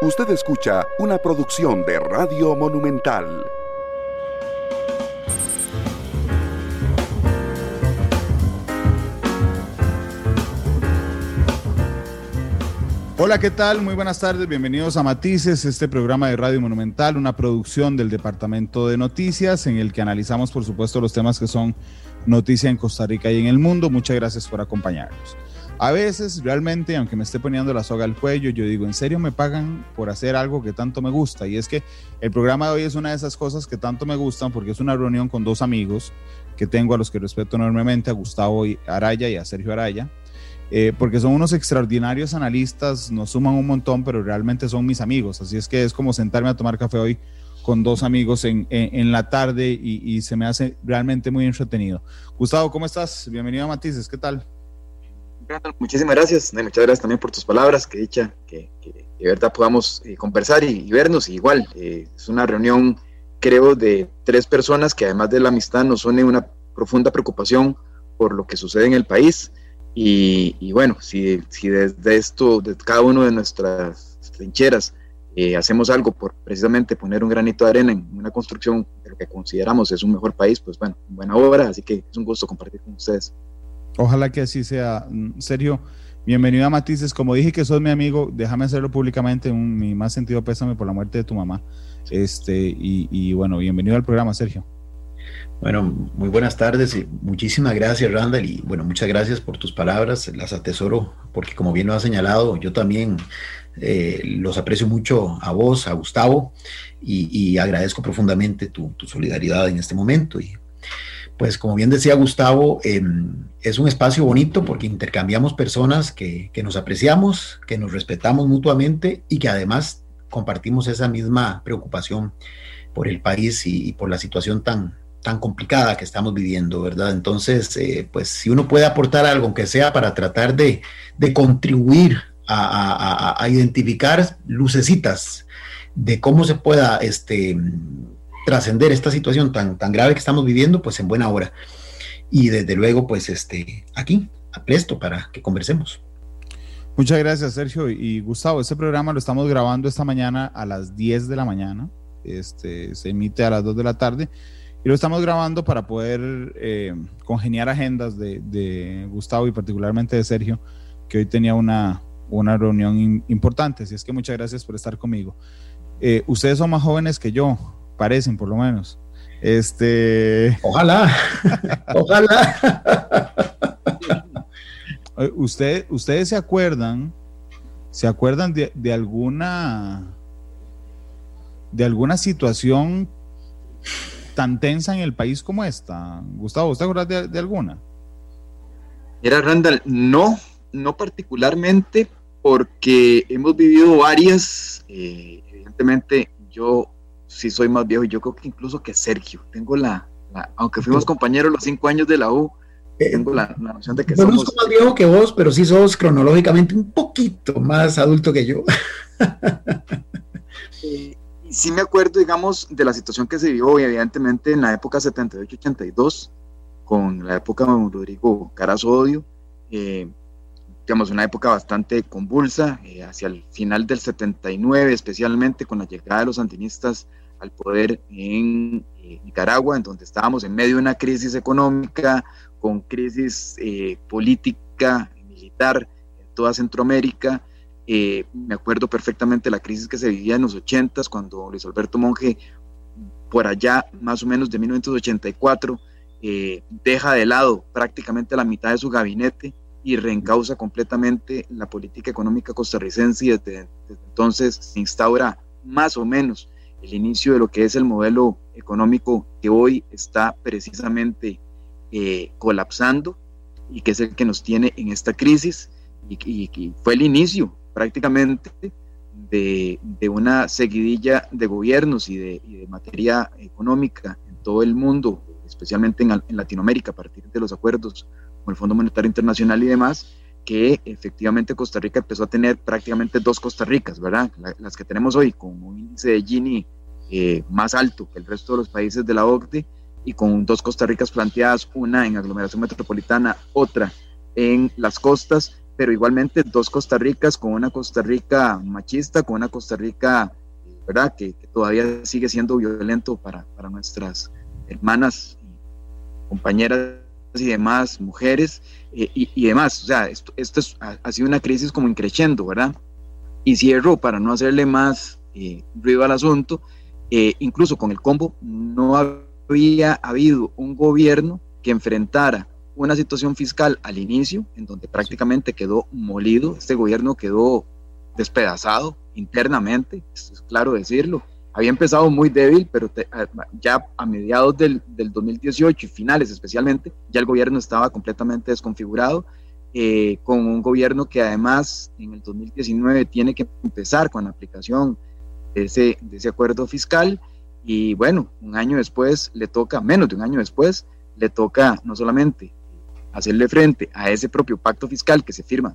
Usted escucha una producción de Radio Monumental. Hola, ¿qué tal? Muy buenas tardes, bienvenidos a Matices, este programa de Radio Monumental, una producción del Departamento de Noticias en el que analizamos, por supuesto, los temas que son noticia en Costa Rica y en el mundo. Muchas gracias por acompañarnos. A veces, realmente, aunque me esté poniendo la soga al cuello, yo digo, ¿en serio me pagan por hacer algo que tanto me gusta? Y es que el programa de hoy es una de esas cosas que tanto me gustan porque es una reunión con dos amigos que tengo a los que respeto enormemente, a Gustavo Araya y a Sergio Araya. Eh, porque son unos extraordinarios analistas, nos suman un montón, pero realmente son mis amigos. Así es que es como sentarme a tomar café hoy con dos amigos en, en, la tarde y, y, se me hace realmente muy entretenido. Gustavo, ¿cómo estás? Bienvenido a Matices, ¿qué tal? Muchísimas gracias. Muchas gracias también por tus palabras. Que dicha que, de verdad podamos eh, conversar y, vernos. igual, eh, es una reunión, creo, de tres personas que además de la amistad nos une una profunda preocupación por lo que sucede en el país. Y, bueno, si, desde esto, de cada uno de nuestras trincheras, eh, hacemos algo por precisamente poner un granito de arena en una construcción de lo que consideramos es un mejor país, pues bueno, buena obra. Así que es un gusto compartir con ustedes. Ojalá que así sea. Mm, Sergio, bienvenido a Matices. Como dije que sos mi amigo, déjame hacerlo públicamente. Mi más sentido pésame por la muerte de tu mamá. Este, y, bueno, bienvenido al programa, Sergio. Bueno, muy buenas tardes y muchísimas gracias, Randall. Y bueno, muchas gracias por tus palabras. Las atesoro porque, como bien lo has señalado, yo también eh, los aprecio mucho a vos, a Gustavo, y, agradezco profundamente tu, solidaridad en este momento. Pues como bien decía Gustavo, em, es un espacio bonito porque intercambiamos personas que, nos apreciamos, que nos respetamos mutuamente y que además compartimos esa misma preocupación por el país y, por la situación tan, tan complicada que estamos viviendo, ¿verdad? Entonces, eh, pues si uno puede aportar algo, aunque sea para tratar de, contribuir a, a, identificar lucecitas de cómo se pueda este, trascender esta situación tan, tan grave que estamos viviendo, pues en buena hora. Y desde luego, pues este, aquí, presto para que conversemos. Muchas gracias, Sergio. Y Gustavo, este programa lo estamos grabando esta mañana a las 10 de la mañana. Este, se emite a las 2 de la tarde. Y lo estamos grabando para poder eh, congeniar agendas de, Gustavo y particularmente de Sergio, que hoy tenía una, una reunión importante. Así es que muchas gracias por estar conmigo. Eh, ustedes son más jóvenes que yo parecen por lo menos. Este. Ojalá, ojalá. Usted, ustedes se acuerdan, se acuerdan de, alguna, de alguna situación tan tensa en el país como esta, Gustavo. ¿Usted acuerda de, de alguna? Era Randall, no, no particularmente, porque hemos vivido varias. Eh, evidentemente, yo sí soy más viejo, y yo creo que incluso que Sergio. Tengo la, aunque fuimos compañeros los cinco años de la U, eh, tengo la, noción de que no somos... más viejo que vos, pero sí sos cronológicamente un poquito más adulto que yo. y sí me acuerdo, digamos, de la situación que se vivió, evidentemente, en la época 78-82, con la época de Rodrigo Carazo Odio, eh, digamos, una época bastante convulsa, eh, hacia el final del 79, especialmente con la llegada de los sandinistas al poder en eh, Nicaragua, en donde estábamos en medio de una crisis económica, con crisis eh, política, militar en toda Centroamérica. me acuerdo perfectamente la crisis que se vivía en los 80 cuando Luis Alberto Monge, por allá más o menos de 1984, deja de lado prácticamente la mitad de su gabinete y reencausa completamente la política económica costarricense y desde, entonces se instaura más o menos el inicio de lo que es el modelo económico que hoy está precisamente eh, colapsando y que es el que nos tiene en esta crisis y, fue el inicio prácticamente de, una seguidilla de gobiernos y de, de, materia económica en todo el mundo, especialmente en, en Latinoamérica a partir de los acuerdos el Fondo Monetario Internacional y demás, que efectivamente Costa Rica empezó a tener prácticamente dos Costa Ricas, ¿verdad? las que tenemos hoy con un índice de Gini eh, más alto que el resto de los países de la OCDE y con dos Costa Ricas planteadas, una en aglomeración metropolitana, otra en las costas, pero igualmente dos Costa Ricas, con una Costa Rica machista, con una Costa Rica, ¿verdad?, que, todavía sigue siendo violento para, para nuestras hermanas, compañeras y demás mujeres eh, y, demás. O sea, esto, esto ha, sido una crisis como increciendo, ¿verdad? Y cierro para no hacerle más eh, ruido al asunto. Eh, incluso con el combo, no había habido un gobierno que enfrentara una situación fiscal al inicio, en donde prácticamente quedó molido, este gobierno quedó despedazado internamente, es claro decirlo. Había empezado muy débil, pero ya a mediados del, del, 2018 y finales especialmente, ya el gobierno estaba completamente desconfigurado, eh, con un gobierno que además en el 2019 tiene que empezar con la aplicación de ese, de ese acuerdo fiscal y bueno, un año después le toca, menos de un año después, le toca no solamente hacerle frente a ese propio pacto fiscal que se firma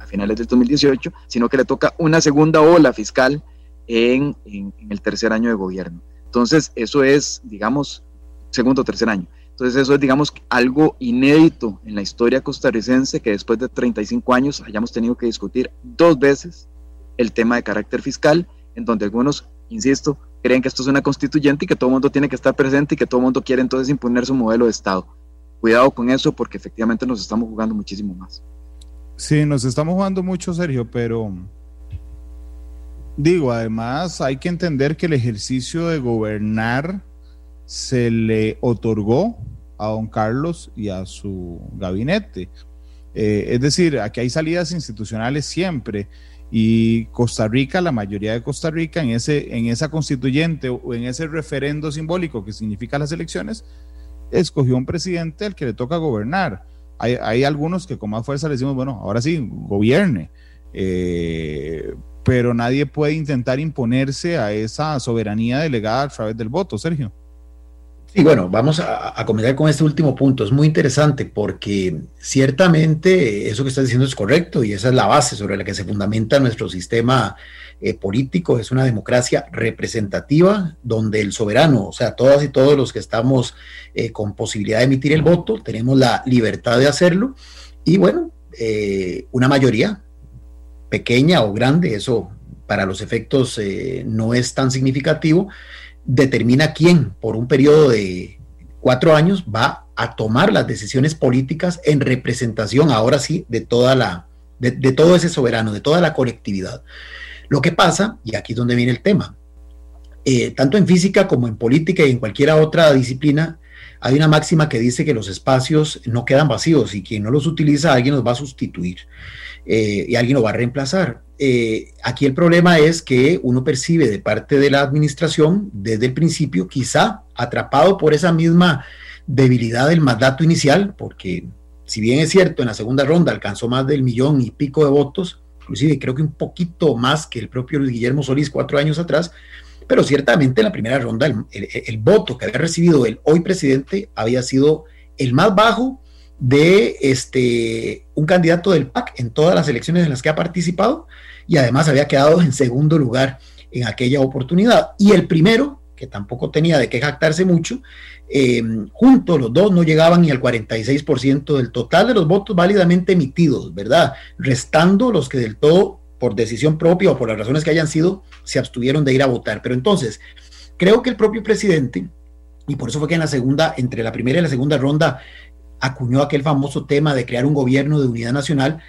a finales del 2018, sino que le toca una segunda ola fiscal en, en, el tercer año de gobierno. Entonces, eso es, digamos, segundo o tercer año. Entonces, eso es, digamos, algo inédito en la historia costarricense que después de 35 años hayamos tenido que discutir dos veces el tema de carácter fiscal, en donde algunos, insisto, creen que esto es una constituyente y que todo el mundo tiene que estar presente y que todo el mundo quiere entonces imponer su modelo de Estado. Cuidado con eso porque efectivamente nos estamos jugando muchísimo más. Sí, nos estamos jugando mucho, Sergio, pero digo, además hay que entender que el ejercicio de gobernar se le otorgó a don Carlos y a su gabinete. Eh, es decir, aquí hay salidas institucionales siempre y Costa Rica, la mayoría de Costa Rica, en, ese, en esa constituyente o en ese referendo simbólico que significa las elecciones, escogió un presidente al que le toca gobernar. Hay, algunos que con más fuerza le decimos, bueno, ahora sí, gobierne. Eh, pero nadie puede intentar imponerse a esa soberanía delegada a través del voto, Sergio. Sí, bueno, vamos a, comenzar con este último punto. Es muy interesante porque ciertamente eso que estás diciendo es correcto y esa es la base sobre la que se fundamenta nuestro sistema eh, político, es una democracia representativa donde el soberano, o sea, todas y todos los que estamos eh, con posibilidad de emitir el voto, tenemos la libertad de hacerlo y bueno, eh, una mayoría, pequeña o grande, eso para los efectos no es tan significativo, determina quién por un periodo de cuatro años va a tomar las decisiones políticas en representación, ahora sí, de toda la, de, de todo ese soberano, de toda la colectividad. Lo que pasa, y aquí es donde viene el tema, eh, tanto en física como en política y en cualquier otra disciplina, hay una máxima que dice que los espacios no quedan vacíos y quien no los utiliza, alguien los va a sustituir eh, y alguien lo va a reemplazar. Eh, aquí el problema es que uno percibe de parte de la administración desde el principio, quizá atrapado por esa misma debilidad del mandato inicial, porque si bien es cierto, en la segunda ronda alcanzó más del millón y pico de votos, inclusive creo que un poquito más que el propio Guillermo Solís cuatro años atrás, pero ciertamente en la primera ronda el, voto que había recibido el hoy presidente había sido el más bajo de este, un candidato del PAC en todas las elecciones en las que ha participado y además había quedado en segundo lugar en aquella oportunidad. Y el primero, que tampoco tenía de qué jactarse mucho, eh, juntos los dos no llegaban ni al 46% del total de los votos válidamente emitidos, ¿verdad? Restando los que del todo, por decisión propia o por las razones que hayan sido, se abstuvieron de ir a votar. Pero entonces, creo que el propio presidente, y por eso fue que en la segunda, entre la primera y la segunda ronda, acuñó aquel famoso tema de crear un gobierno de unidad nacional,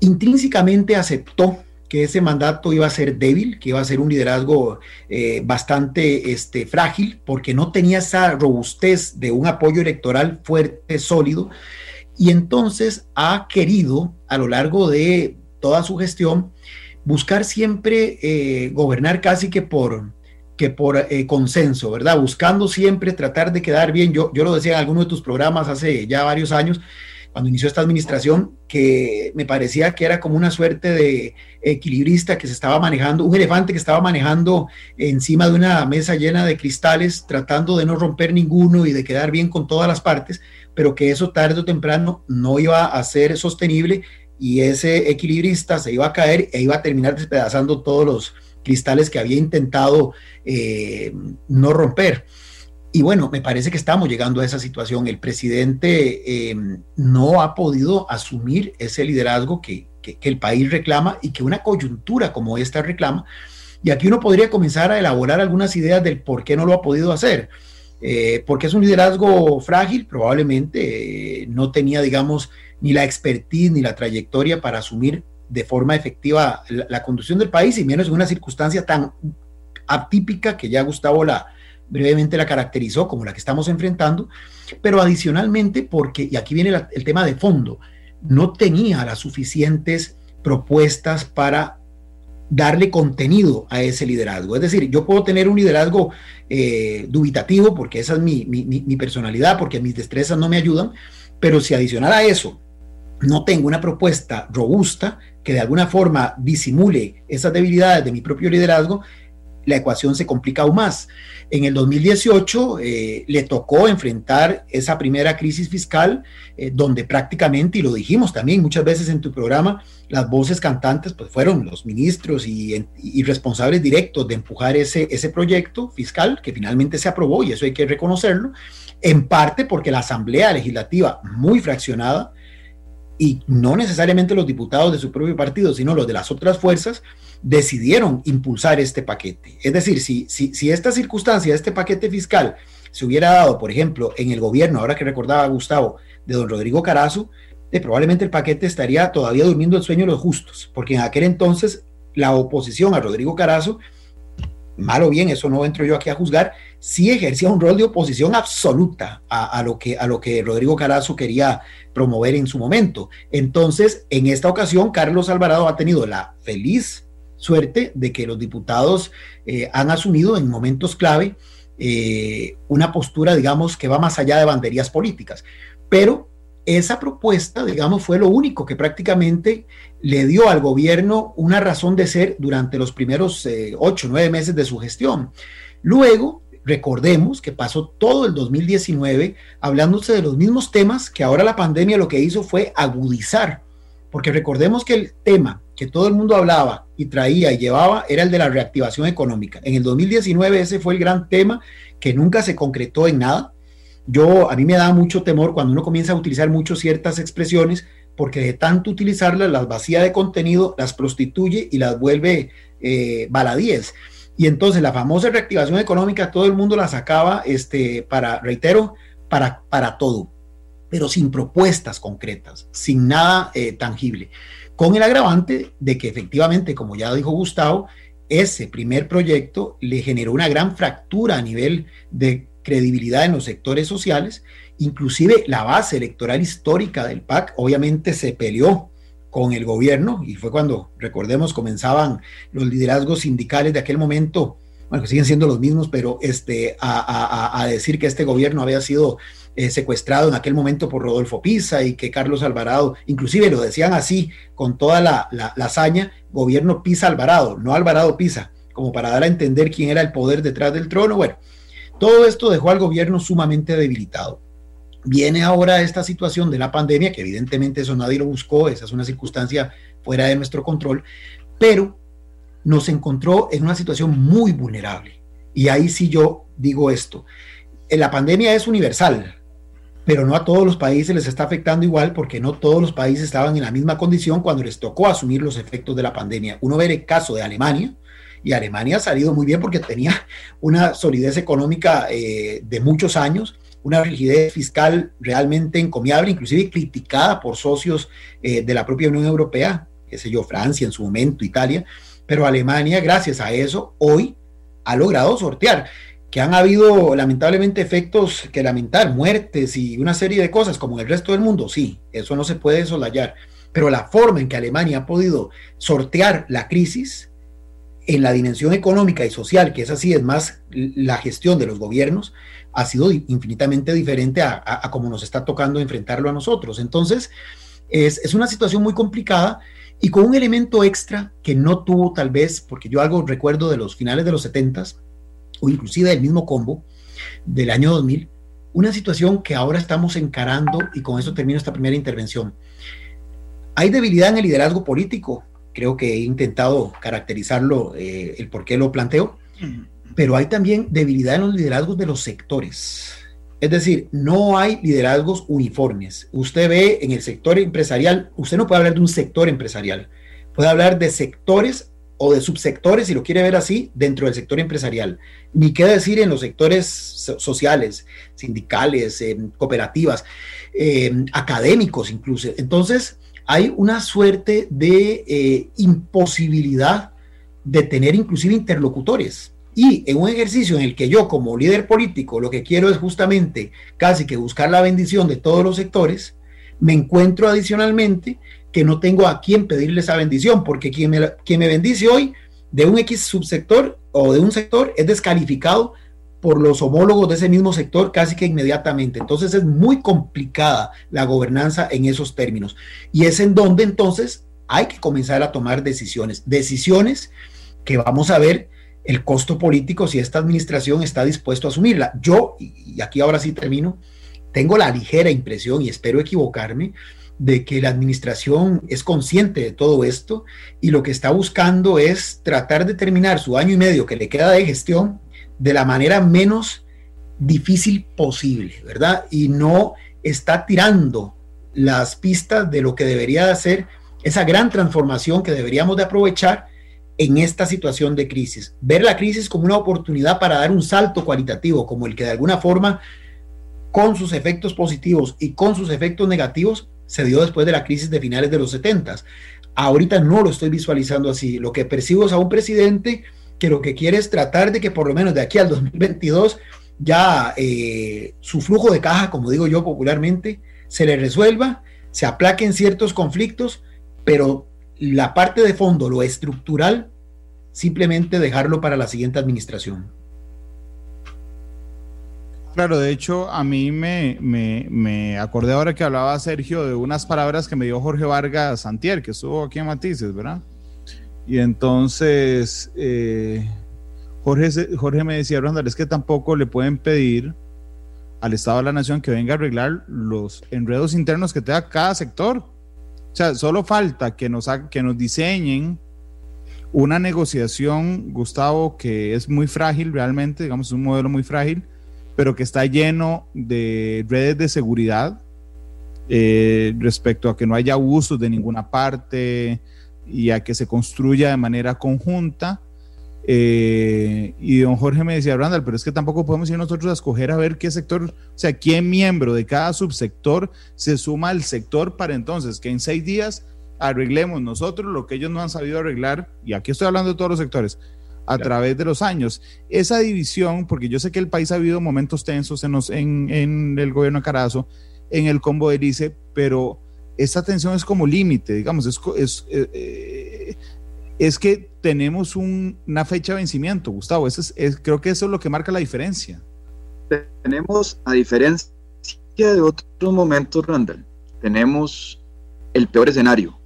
intrínsecamente aceptó que ese mandato iba a ser débil, que iba a ser un liderazgo eh, bastante este, frágil, porque no tenía esa robustez de un apoyo electoral fuerte, sólido, y entonces ha querido a lo largo de toda su gestión buscar siempre eh, gobernar casi que por, que por eh, consenso, ¿verdad? Buscando siempre tratar de quedar bien. Yo, yo lo decía en alguno de tus programas hace ya varios años, cuando inició esta administración, que me parecía que era como una suerte de equilibrista que se estaba manejando, un elefante que estaba manejando encima de una mesa llena de cristales, tratando de no romper ninguno y de quedar bien con todas las partes, pero que eso tarde o temprano no iba a ser sostenible y ese equilibrista se iba a caer e iba a terminar despedazando todos los cristales que había intentado eh, no romper. Y bueno, me parece que estamos llegando a esa situación. El presidente em, no ha podido asumir ese liderazgo que, que, el país reclama y que una coyuntura como esta reclama. Y aquí uno podría comenzar a elaborar algunas ideas del por qué no lo ha podido hacer. Eh, porque es un liderazgo frágil, probablemente eh, no tenía, digamos, ni la expertise ni la trayectoria para asumir de forma efectiva la, conducción del país y menos en una circunstancia tan atípica que ya Gustavo la brevemente la caracterizó como la que estamos enfrentando, pero adicionalmente porque, y aquí viene el tema de fondo, no tenía las suficientes propuestas para darle contenido a ese liderazgo. Es decir, yo puedo tener un liderazgo eh, dubitativo porque esa es mi, mi, personalidad, porque mis destrezas no me ayudan, pero si adicional a eso no tengo una propuesta robusta que de alguna forma disimule esas debilidades de mi propio liderazgo, la ecuación se complica aún más. En el 2018 eh, le tocó enfrentar esa primera crisis fiscal, eh, donde prácticamente, y lo dijimos también muchas veces en tu programa, las voces cantantes pues, fueron los ministros y, responsables directos de empujar ese, ese proyecto fiscal que finalmente se aprobó, y eso hay que reconocerlo, en parte porque la Asamblea Legislativa, muy fraccionada, y no necesariamente los diputados de su propio partido, sino los de las otras fuerzas, decidieron impulsar este paquete. Es decir, si, si, si esta circunstancia, este paquete fiscal, se hubiera dado, por ejemplo, en el gobierno, ahora que recordaba Gustavo, de don Rodrigo Carazo, de, probablemente el paquete estaría todavía durmiendo el sueño de los justos, porque en aquel entonces la oposición a Rodrigo Carazo, mal o bien, eso no entro yo aquí a juzgar, sí ejercía un rol de oposición absoluta a, lo, que, a lo que Rodrigo Carazo quería promover en su momento. Entonces, en esta ocasión, Carlos Alvarado ha tenido la feliz suerte de que los diputados eh, han asumido en momentos clave eh, una postura, digamos, que va más allá de banderías políticas. Pero esa propuesta, digamos, fue lo único que prácticamente le dio al gobierno una razón de ser durante los primeros eh, ocho, nueve meses de su gestión. Luego, recordemos que pasó todo el 2019 hablándose de los mismos temas que ahora la pandemia lo que hizo fue agudizar, porque recordemos que el tema que todo el mundo hablaba y traía y llevaba era el de la reactivación económica. En el 2019 ese fue el gran tema que nunca se concretó en nada. Yo, a mí me da mucho temor cuando uno comienza a utilizar mucho ciertas expresiones, porque de tanto utilizarlas las vacía de contenido, las prostituye y las vuelve eh, baladíes. Y entonces la famosa reactivación económica, todo el mundo la sacaba este, para, reitero, para, para todo, pero sin propuestas concretas, sin nada eh, tangible. Con el agravante de que efectivamente, como ya dijo Gustavo, ese primer proyecto le generó una gran fractura a nivel de credibilidad en los sectores sociales, inclusive la base electoral histórica del PAC obviamente se peleó con el gobierno y fue cuando, recordemos, comenzaban los liderazgos sindicales de aquel momento, bueno, que siguen siendo los mismos, pero este, a, decir que este gobierno había sido eh, secuestrado en aquel momento por Rodolfo Pisa y que Carlos Alvarado, inclusive lo decían así, con toda la, la, hazaña, gobierno Pisa Alvarado, no Alvarado Pisa, como para dar a entender quién era el poder detrás del trono. Bueno, todo esto dejó al gobierno sumamente debilitado. Viene ahora esta situación de la pandemia, que evidentemente eso nadie lo buscó, esa es una circunstancia fuera de nuestro control, pero nos encontró en una situación muy vulnerable. Y ahí sí yo digo esto, la pandemia es universal, pero no a todos los países les está afectando igual porque no todos los países estaban en la misma condición cuando les tocó asumir los efectos de la pandemia. Uno ve el caso de Alemania y Alemania ha salido muy bien porque tenía una solidez económica eh, de muchos años, una rigidez fiscal realmente encomiable, inclusive criticada por socios eh, de la propia Unión Europea, qué sé yo, Francia en su momento, Italia, pero Alemania, gracias a eso, hoy ha logrado sortear que han habido lamentablemente efectos que lamentar, muertes y una serie de cosas como en el resto del mundo, sí, eso no se puede solayar, pero la forma en que Alemania ha podido sortear la crisis en la dimensión económica y social, que es así, es más la gestión de los gobiernos, ha sido infinitamente diferente a, como nos está tocando enfrentarlo a nosotros. Entonces, es, es una situación muy complicada y con un elemento extra que no tuvo tal vez, porque yo algo recuerdo de los finales de los 70 o inclusive del mismo combo del año 2000, una situación que ahora estamos encarando y con eso termino esta primera intervención. Hay debilidad en el liderazgo político, creo que he intentado caracterizarlo, eh, el por qué lo planteo, pero hay también debilidad en los liderazgos de los sectores. Es decir, no hay liderazgos uniformes. Usted ve en el sector empresarial, usted no puede hablar de un sector empresarial, puede hablar de sectores o de subsectores, si lo quiere ver así, dentro del sector empresarial. Ni qué decir en los sectores sociales, sindicales, eh, cooperativas, eh, académicos incluso. Entonces, hay una suerte de eh, imposibilidad de tener inclusive interlocutores. Y en un ejercicio en el que yo como líder político lo que quiero es justamente casi que buscar la bendición de todos los sectores, me encuentro adicionalmente que no tengo a quién pedirle esa bendición, porque quien me, quien me bendice hoy de un X subsector o de un sector es descalificado por los homólogos de ese mismo sector casi que inmediatamente. Entonces es muy complicada la gobernanza en esos términos. Y es en donde entonces hay que comenzar a tomar decisiones. Decisiones que vamos a ver el costo político si esta administración está dispuesto a asumirla. Yo, y aquí ahora sí termino, tengo la ligera impresión, y espero equivocarme, de que la administración es consciente de todo esto y lo que está buscando es tratar de terminar su año y medio que le queda de gestión de la manera menos difícil posible, ¿verdad? Y no está tirando las pistas de lo que debería de hacer esa gran transformación que deberíamos de aprovechar en esta situación de crisis. Ver la crisis como una oportunidad para dar un salto cualitativo, como el que de alguna forma, con sus efectos positivos y con sus efectos negativos, se dio después de la crisis de finales de los 70. Ahorita no lo estoy visualizando así. Lo que percibo es a un presidente que lo que quiere es tratar de que por lo menos de aquí al 2022 ya eh, su flujo de caja, como digo yo popularmente, se le resuelva, se aplaquen ciertos conflictos, pero la parte de fondo, lo estructural, simplemente dejarlo para la siguiente administración. Claro, de hecho, a mí me, me, acordé ahora que hablaba Sergio de unas palabras que me dio Jorge Vargas Santier, que estuvo aquí en Matices, ¿verdad? Y entonces eh, Jorge, Jorge me decía, Randall, es que tampoco le pueden pedir al Estado de la Nación que venga a arreglar los enredos internos que tenga cada sector. O sea, solo falta que nos, que nos diseñen una negociación, Gustavo, que es muy frágil realmente, digamos, es un modelo muy frágil pero que está lleno de redes de seguridad eh, respecto a que no haya abusos de ninguna parte y a que se construya de manera conjunta. Eh, y don Jorge me decía, Randall, pero es que tampoco podemos ir nosotros a escoger a ver qué sector, o sea, qué miembro de cada subsector se suma al sector para entonces que en seis días arreglemos nosotros lo que ellos no han sabido arreglar, y aquí estoy hablando de todos los sectores, a través de los años. Esa división, porque yo sé que el país ha habido momentos tensos en, en, el gobierno de Carazo, en el combo de ICE, pero esa tensión es como límite, digamos, es, es, eh, eh, es, que tenemos una fecha de vencimiento, Gustavo, eso es, creo que eso es lo que marca la diferencia. Tenemos, a diferencia de otros momentos, Randall, tenemos el peor escenario.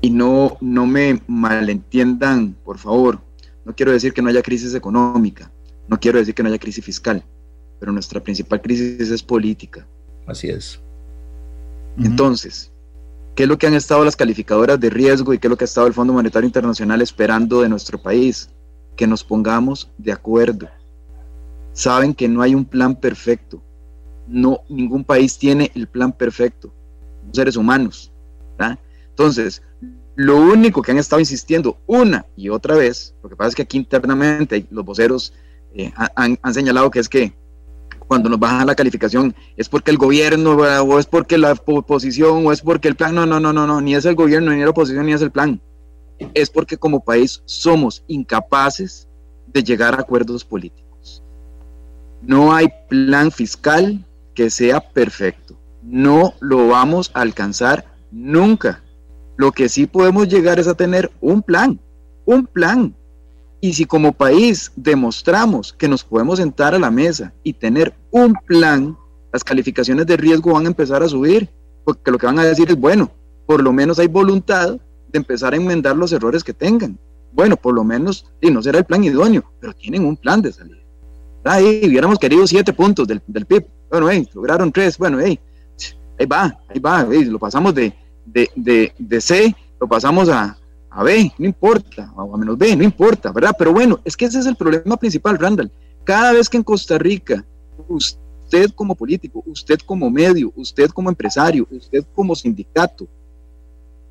Y no, no me malentiendan, por favor, no quiero decir que no haya crisis económica, no quiero decir que no haya crisis fiscal, pero nuestra principal crisis es política. Así es. Entonces, ¿qué es lo que han estado las calificadoras de riesgo y qué es lo que ha estado el Fondo Monetario Internacional esperando de nuestro país? Que nos pongamos de acuerdo. Saben que no hay un plan perfecto. No, ningún país tiene el plan perfecto. seres humanos. Entonces, lo único que han estado insistiendo una y otra vez, lo que pasa es que aquí internamente los voceros eh, han, señalado que es que cuando nos bajan la calificación es porque el gobierno o es porque la oposición o es porque el plan, no, no, no, no, no, ni es el gobierno, ni la oposición, ni es el plan. Es porque como país somos incapaces de llegar a acuerdos políticos. No hay plan fiscal que sea perfecto. No lo vamos a alcanzar nunca lo que sí podemos llegar es a tener un plan, un plan. Y si como país demostramos que nos podemos sentar a la mesa y tener un plan, las calificaciones de riesgo van a empezar a subir, porque lo que van a decir es, bueno, por lo menos hay voluntad de empezar a enmendar los errores que tengan. Bueno, por lo menos, y no será el plan idóneo, pero tienen un plan de salida. Ahí hubiéramos querido siete puntos del, PIB. Bueno, hey, lograron tres. Bueno, hey, ahí va, ahí va. lo pasamos de, de, de, C, lo pasamos a, a B, no importa, o a menos B, no importa, ¿verdad? Pero bueno, es que ese es el problema principal, Randall. Cada vez que en Costa Rica usted como político, usted como medio, usted como empresario, usted como sindicato,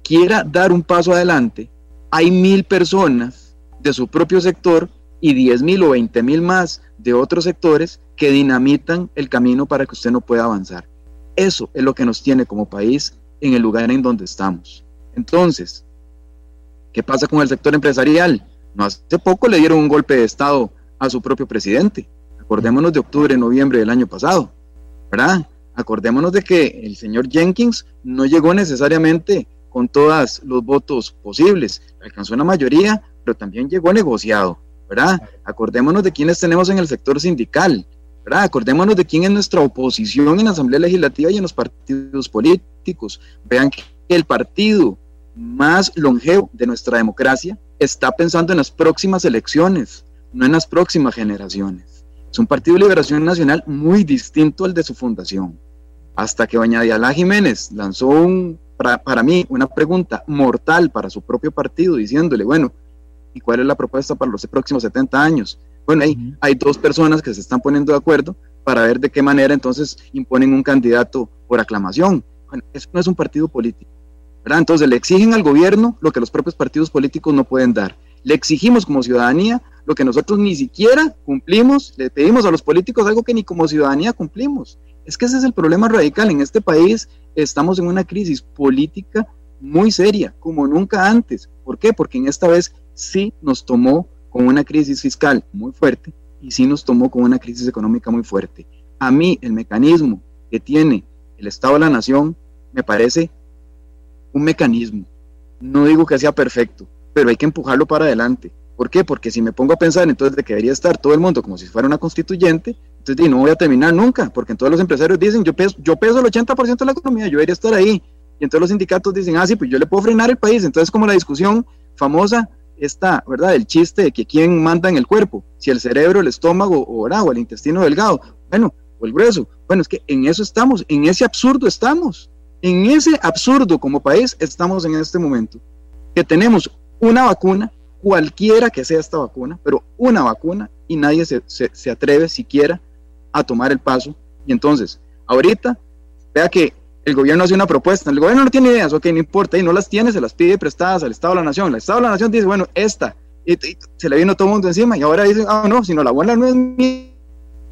quiera dar un paso adelante, hay mil personas de su propio sector y diez mil o veinte mil más de otros sectores que dinamitan el camino para que usted no pueda avanzar. Eso es lo que nos tiene como país en el lugar en donde estamos. Entonces, ¿qué pasa con el sector empresarial? No hace poco le dieron un golpe de Estado a su propio presidente. Acordémonos de octubre, noviembre del año pasado, ¿verdad? Acordémonos de que el señor Jenkins no llegó necesariamente con todos los votos posibles, alcanzó una mayoría, pero también llegó negociado, ¿verdad? Acordémonos de quienes tenemos en el sector sindical, ¿verdad? Acordémonos de quién es nuestra oposición en la Asamblea Legislativa y en los partidos políticos. Vean que el partido más longevo de nuestra democracia está pensando en las próximas elecciones, no en las próximas generaciones. Es un partido de liberación nacional muy distinto al de su fundación. Hasta que doña Diala Jiménez lanzó un, para, mí una pregunta mortal para su propio partido, diciéndole, bueno, ¿y cuál es la propuesta para los próximos 70 años? Bueno, ahí hay dos personas que se están poniendo de acuerdo para ver de qué manera entonces imponen un candidato por aclamación. Bueno, eso no es un partido político. ¿Verdad? Entonces le exigen al gobierno lo que los propios partidos políticos no pueden dar. Le exigimos como ciudadanía lo que nosotros ni siquiera cumplimos, le pedimos a los políticos algo que ni como ciudadanía cumplimos. Es que ese es el problema radical. En este país estamos en una crisis política muy seria, como nunca antes. ¿Por qué? Porque en esta vez sí nos tomó con una crisis fiscal muy fuerte y sí nos tomó con una crisis económica muy fuerte. A mí el mecanismo que tiene el Estado de la Nación me parece un mecanismo. No digo que sea perfecto, pero hay que empujarlo para adelante. ¿Por qué? Porque si me pongo a pensar entonces de que debería estar todo el mundo como si fuera una constituyente, entonces no voy a terminar nunca, porque todos los empresarios dicen, yo peso, yo peso el 80% de la economía, yo debería estar ahí. Y entonces los sindicatos dicen, ah, sí, pues yo le puedo frenar el país. Entonces como la discusión famosa está, ¿verdad? El chiste de que quién manda en el cuerpo, si el cerebro, el estómago o, o el intestino delgado, bueno, o el grueso. Bueno, es que en eso estamos, en ese absurdo estamos. En ese absurdo como país estamos en este momento, que tenemos una vacuna, cualquiera que sea esta vacuna, pero una vacuna y nadie se, se, atreve siquiera a tomar el paso. Y entonces, ahorita, vea que el gobierno hace una propuesta, el gobierno no tiene ideas, ok, no importa, y no las tiene, se las pide prestadas al Estado de la Nación. El Estado de la Nación dice, bueno, esta, y, se le vino todo el mundo encima, y ahora dicen, ah, no, si no, la buena no es mía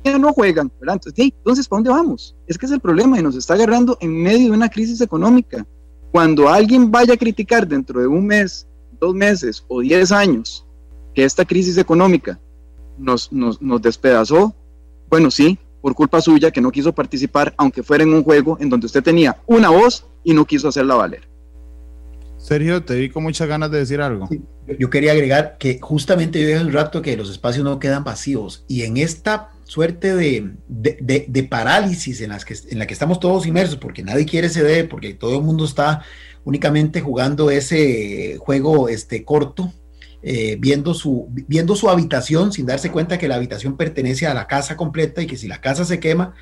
no juegan, ¿verdad? Entonces, entonces, ¿para dónde vamos? Es que es el problema y nos está agarrando en medio de una crisis económica. Cuando alguien vaya a criticar dentro de un mes, dos meses o diez años que esta crisis económica nos, nos, nos despedazó, bueno, sí, por culpa suya que no quiso participar, aunque fuera en un juego en donde usted tenía una voz y no quiso hacerla valer. Sergio, te vi con muchas ganas de decir algo. yo quería agregar que justamente yo dije un rato que los espacios no quedan vacíos y en esta suerte de, de, parálisis en, las que, en la que estamos todos inmersos, porque nadie quiere ceder, porque todo el mundo está únicamente jugando ese juego este, corto, eh, viendo, su, viendo su habitación sin darse cuenta que la habitación pertenece a la casa completa y que si la casa se quema,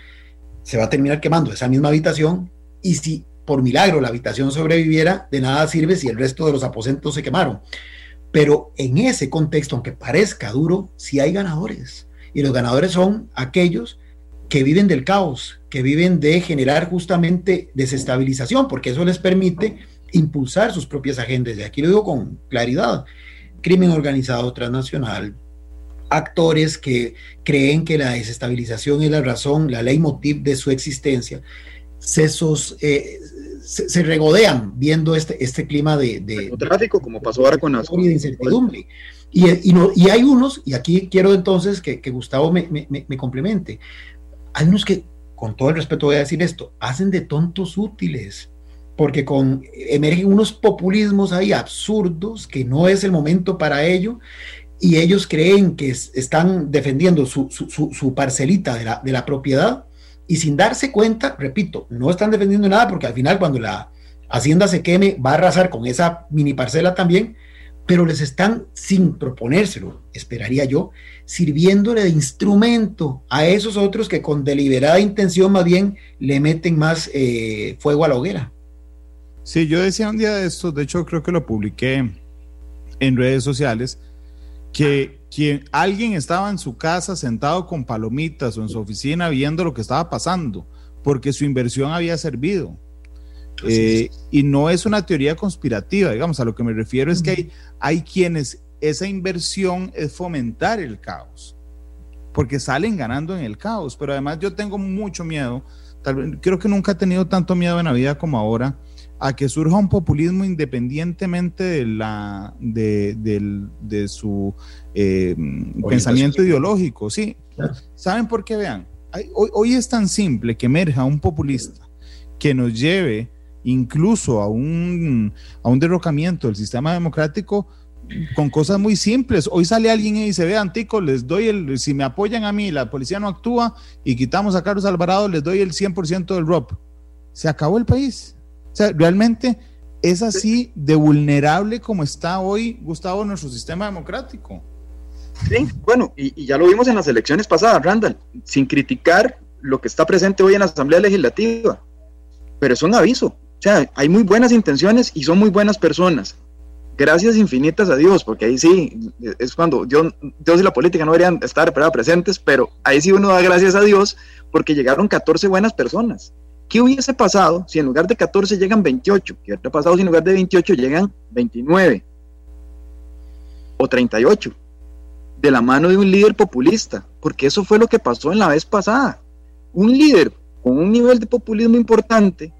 se va a terminar quemando esa misma habitación y si por milagro la habitación sobreviviera, de nada sirve si el resto de los aposentos se quemaron. Pero en ese contexto, aunque parezca duro, sí hay ganadores y los ganadores son aquellos que viven del caos, que viven de generar justamente desestabilización, porque eso les permite impulsar sus propias agendas. Y aquí lo digo con claridad. Crimen organizado transnacional, actores que creen que la desestabilización es la razón, la ley motiv de su existencia, se, eh, se, regodean viendo este, este clima de, de tráfico, como pasó ahora con las de incertidumbre. Y, y hay unos, y aquí quiero entonces que, Gustavo me, me, complemente, hay unos que, con todo el respeto voy a decir esto, hacen de tontos útiles, porque con, emergen unos populismos ahí absurdos que no es el momento para ello, y ellos creen que están defendiendo su, su, su, parcelita de la, de la propiedad, y sin darse cuenta, repito, no están defendiendo nada, porque al final cuando la hacienda se queme, va a arrasar con esa mini parcela también, pero les están, sin proponérselo, esperaría yo, sirviéndole de instrumento a esos otros que con deliberada intención más bien le meten más eh, fuego a la hoguera. Sí, yo decía un día de estos, de hecho creo que lo publiqué en redes sociales que alguien estaba en su casa sentado con palomitas o en su oficina viendo lo que estaba pasando, porque su inversión había servido. Eh, y no es una teoría conspirativa, digamos, a lo que me refiero es que hay, hay quienes esa inversión es fomentar el caos, porque salen ganando en el caos, pero además yo tengo mucho miedo, tal vez, creo que nunca he tenido tanto miedo en la vida como ahora, a que surja un populismo independientemente de, la, de, de su eh, pensamiento ideológico. Sí, ¿saben por qué? Vean, hoy, hoy es tan simple que emerja un populista que nos lleve incluso a un, a un derrocamiento del sistema democrático con cosas muy simples. Hoy sale alguien y dice, vean, Tico, les doy el, si me apoyan a mí, la policía no actúa y quitamos a Carlos Alvarado, les doy el 100% del ROP. Se acabó el país. O sea, realmente es así de vulnerable como está hoy, Gustavo, nuestro sistema democrático. Sí, bueno, y, ya lo vimos en las elecciones pasadas, Randall, sin criticar lo que está presente hoy en la Asamblea Legislativa, pero es un aviso. O sea, hay muy buenas intenciones y son muy buenas personas. Gracias infinitas a Dios, porque ahí sí, es cuando Dios, Dios y la política no deberían estar presentes, pero ahí sí uno da gracias a Dios porque llegaron 14 buenas personas. ¿Qué hubiese pasado si en lugar de 14 llegan 28? ¿Qué hubiera pasado si en lugar de 28 llegan 29 o 38? De la mano de un líder populista, porque eso fue lo que pasó en la vez pasada. Un líder con un nivel de populismo importante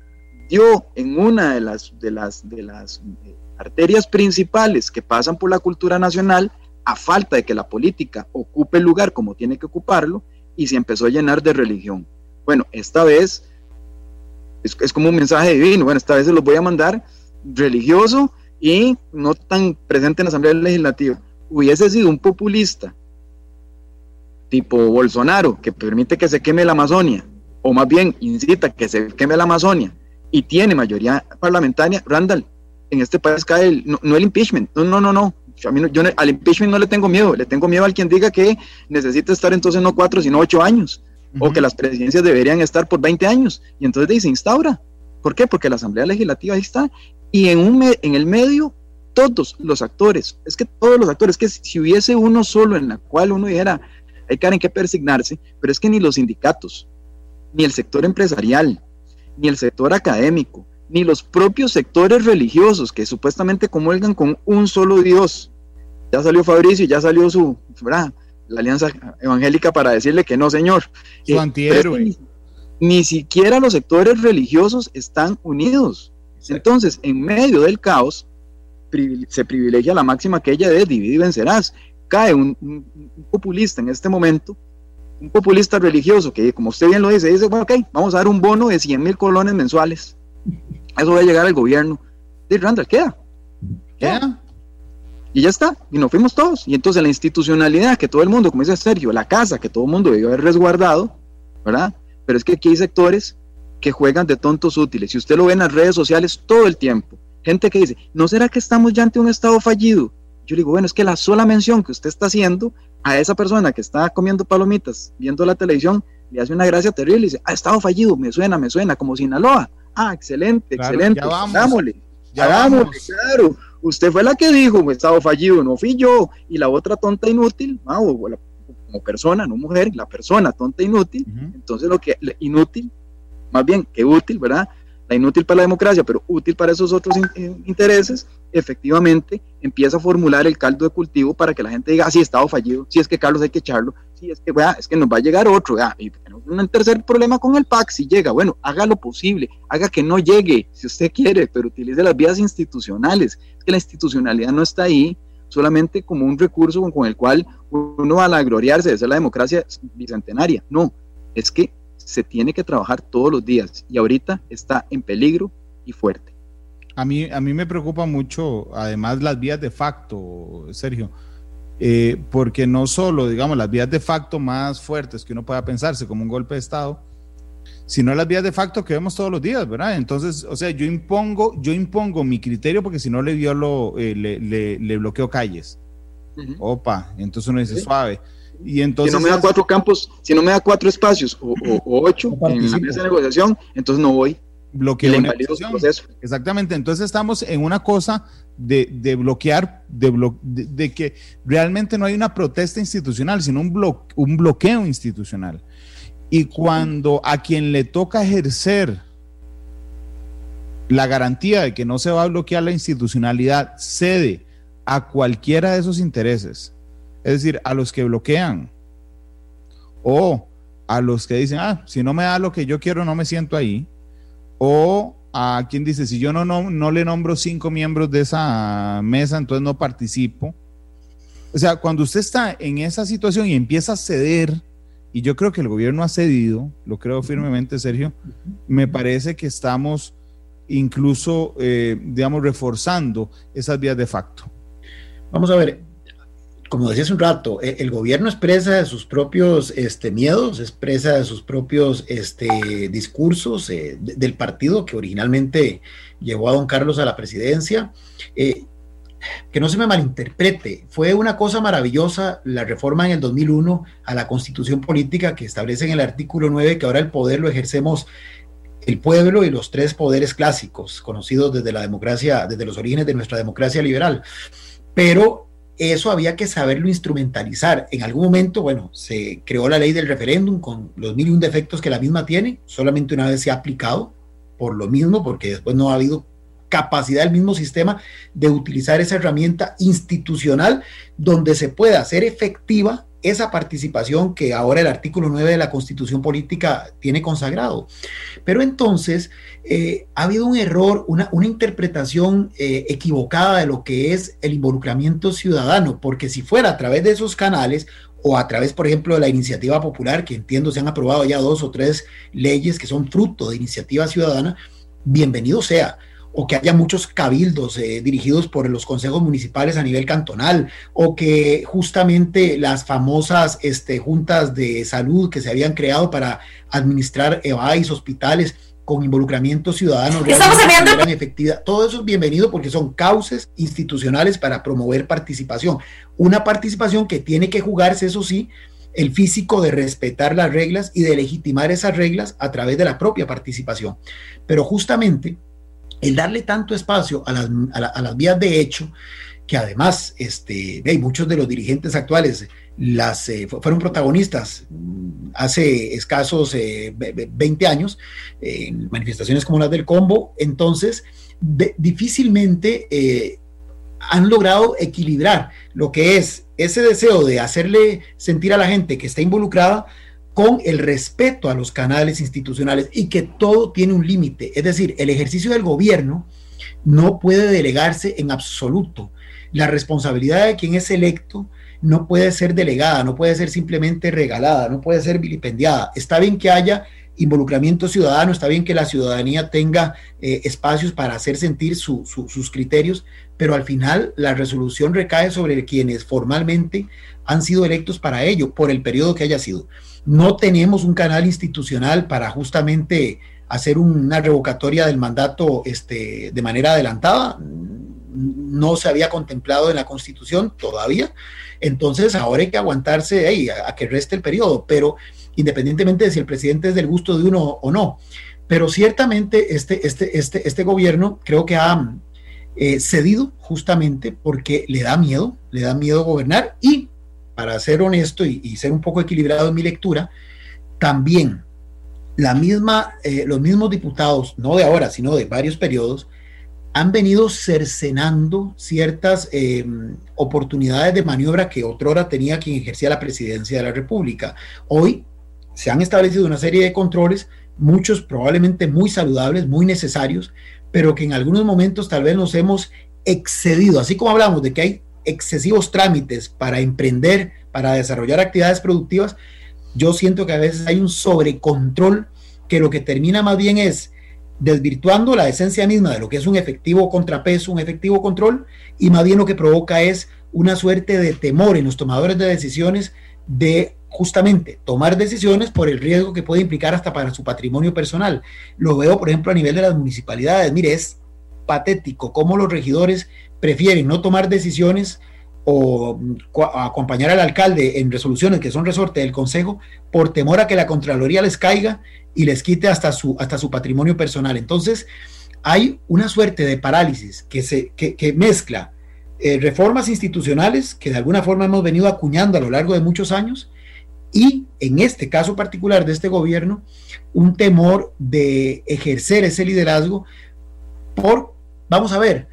dio en una de las, de las, de las eh, arterias principales que pasan por la cultura nacional, a falta de que la política ocupe el lugar como tiene que ocuparlo, y se empezó a llenar de religión. Bueno, esta vez es, como un mensaje divino. Bueno, esta vez se los voy a mandar religioso y no tan presente en la Asamblea Legislativa. Hubiese sido un populista tipo Bolsonaro, que permite que se queme la Amazonia, o más bien incita que se queme la Amazonia, y tiene mayoría parlamentaria, Randall, en este país cae el, no, el impeachment, no, no, no, no. Yo, a mí yo al impeachment no le tengo miedo, le tengo miedo al quien diga que necesita estar entonces no cuatro, sino ocho años o que las presidencias deberían estar por 20 años. Y entonces se instaura. ¿Por qué? Porque la Asamblea Legislativa ahí está. Y en, un en el medio, todos los actores, es que todos los actores, que si hubiese uno solo en la cual uno dijera, hay que en qué persignarse, pero es que ni los sindicatos, ni el sector empresarial, ni el sector académico, ni los propios sectores religiosos que supuestamente comulgan con un solo Dios. Ya salió Fabricio, ya salió su, ¿verdad? la alianza evangélica para decirle que no, señor. Su eh, antihéroe. Ni, siquiera los sectores religiosos están unidos. Entonces, en medio del caos, se privilegia la máxima que ella de divide y vencerás. Cae un, populista en este momento, un populista religioso que, como usted bien lo dice, dice, bueno, ok, vamos a dar un bono de 100 mil colones mensuales. Eso va a llegar al gobierno. De Randall, queda. Queda. Y ya está, y nos fuimos todos. Y entonces la institucionalidad que todo el mundo, como dice Sergio, la casa que todo el mundo debió haber resguardado, ¿verdad? Pero es que aquí hay sectores que juegan de tontos útiles. Y usted lo ve en las redes sociales todo el tiempo. Gente que dice, ¿no será que estamos ya ante un estado fallido? Yo le digo, bueno, es que la sola mención que usted está haciendo a esa persona que está comiendo palomitas, viendo la televisión, le hace una gracia terrible y dice, ah, estado fallido, me suena, me suena, como Sinaloa. Ah, excelente, excelente. Ya vamos, hagámosle, ya hagámosle, claro usted fue la que dijo, estado fallido, no fui yo, y la otra tonta inútil, ah, como persona, no mujer, la persona tonta inútil, entonces lo que inútil, más bien que útil, ¿verdad? La inútil para la democracia, pero útil para esos otros intereses, efectivamente empieza a formular el caldo de cultivo para que la gente diga, ah, sí, estado fallido, si es que Carlos hay que echarlo, si es que, es que nos va a llegar otro, y un tercer problema con el PAC, si llega, bueno, haga lo posible, haga que no llegue, si usted quiere, pero utilice las vías institucionales, es que la institucionalidad no está ahí solamente como un recurso con, el cual uno va a gloriarse de ser la democracia bicentenaria, no, es que se tiene que trabajar todos los días y ahorita está en peligro y fuerte. A mí, a mí me preocupa mucho, además, las vías de facto, Sergio, eh, porque no solo, digamos, las vías de facto más fuertes que uno pueda pensarse como un golpe de Estado, sino las vías de facto que vemos todos los días, ¿verdad? Entonces, o sea, yo impongo, yo impongo mi criterio porque si no le violo, eh, le, le, bloqueo calles. Opa, entonces uno dice suave. Y entonces, si no me da cuatro campos, si no me da cuatro espacios o, o, ocho en la mesa de negociación, entonces no voy. bloqueo Exactamente, entonces estamos en una cosa de, bloquear, de, de, que realmente no hay una protesta institucional, sino un, un bloqueo institucional. Y cuando a quien le toca ejercer la garantía de que no se va a bloquear la institucionalidad cede a cualquiera de esos intereses, es decir, a los que bloquean o a los que dicen, ah, si no me da lo que yo quiero, no me siento ahí, o a quien dice, si yo no, no, no le nombro cinco miembros de esa mesa, entonces no participo. O sea, cuando usted está en esa situación y empieza a ceder, y yo creo que el gobierno ha cedido, lo creo firmemente, Sergio, me parece que estamos incluso, eh, digamos, reforzando esas vías de facto. Vamos a ver, como decía hace un rato, eh, el gobierno expresa de sus propios este, miedos, expresa de sus propios este, discursos eh, del partido que originalmente llevó a don Carlos a la presidencia. que no se me malinterprete, fue una cosa maravillosa la reforma en el 2001 a la constitución política que establece en el artículo 9 que ahora el poder lo ejercemos el pueblo y los tres poderes clásicos, conocidos desde la democracia, desde los orígenes de nuestra democracia liberal. Pero eso había que saberlo instrumentalizar. En algún momento, bueno, se creó la ley del referéndum con los mil y un defectos que la misma tiene, solamente una vez se ha aplicado por lo mismo, porque después no ha habido capacidad del mismo sistema de utilizar esa herramienta institucional donde se pueda hacer efectiva esa participación que ahora el artículo 9 de la Constitución Política tiene consagrado. Pero entonces eh, ha habido un error, una, interpretación eh, equivocada de lo que es el involucramiento ciudadano, porque si fuera a través de esos canales o a través, por ejemplo, de la iniciativa popular, que entiendo se han aprobado ya dos o tres leyes que son fruto de iniciativa ciudadana, bienvenido sea o que haya muchos cabildos eh, dirigidos por los consejos municipales a nivel cantonal, o que justamente las famosas este, juntas de salud que se habían creado para administrar EVAIS, hospitales, con involucramiento ciudadano realmente efectividad. Todo eso es bienvenido porque son cauces institucionales para promover participación. Una participación que tiene que jugarse, eso sí, el físico de respetar las reglas y de legitimar esas reglas a través de la propia participación. Pero justamente el darle tanto espacio a las, vías de hecho, que además este, muchos de los dirigentes actuales las, eh, fueron protagonistas mm, hace escasos 20 eh, años en manifestaciones como las del combo, entonces difícilmente eh, han logrado equilibrar lo que es ese deseo de hacerle sentir a la gente que está involucrada con el respeto a los canales institucionales y que todo tiene un límite. Es decir, el ejercicio del gobierno no puede delegarse en absoluto. La responsabilidad de quien es electo no puede ser delegada, no puede ser simplemente regalada, no puede ser vilipendiada. Está bien que haya involucramiento ciudadano, está bien que la ciudadanía tenga eh, espacios para hacer sentir sus criterios, pero al final la resolución recae sobre quienes formalmente han sido electos para ello, por el periodo que haya sido. No tenemos un canal institucional para justamente hacer una revocatoria del mandato este, de manera adelantada. No se había contemplado en la Constitución todavía. Entonces ahora hay que aguantarse a, que reste el periodo, pero independientemente de si el presidente es del gusto de uno o no. Pero ciertamente este, este, este, este gobierno creo que ha eh, cedido justamente porque le da miedo, le da miedo gobernar y para ser honesto y, ser un poco equilibrado en mi lectura, también la misma, eh, los mismos diputados, no de ahora, sino de varios periodos, han venido cercenando ciertas eh, oportunidades de maniobra que otrora tenía quien ejercía la presidencia de la República. Hoy se han establecido una serie de controles, muchos probablemente muy saludables, muy necesarios, pero que en algunos momentos tal vez nos hemos excedido, así como hablamos de que hay excesivos trámites para emprender, para desarrollar actividades productivas, yo siento que a veces hay un sobrecontrol que lo que termina más bien es desvirtuando la esencia misma de lo que es un efectivo contrapeso, un efectivo control, y más bien lo que provoca es una suerte de temor en los tomadores de decisiones de justamente tomar decisiones por el riesgo que puede implicar hasta para su patrimonio personal. Lo veo, por ejemplo, a nivel de las municipalidades. Mire, es patético cómo los regidores prefieren no tomar decisiones o acompañar al alcalde en resoluciones que son resorte del Consejo por temor a que la Contraloría les caiga y les quite hasta su, hasta su patrimonio personal. Entonces, hay una suerte de parálisis que, se, que, mezcla eh, reformas institucionales que de alguna forma hemos venido acuñando a lo largo de muchos años y en este caso particular de este gobierno, un temor de ejercer ese liderazgo por, vamos a ver,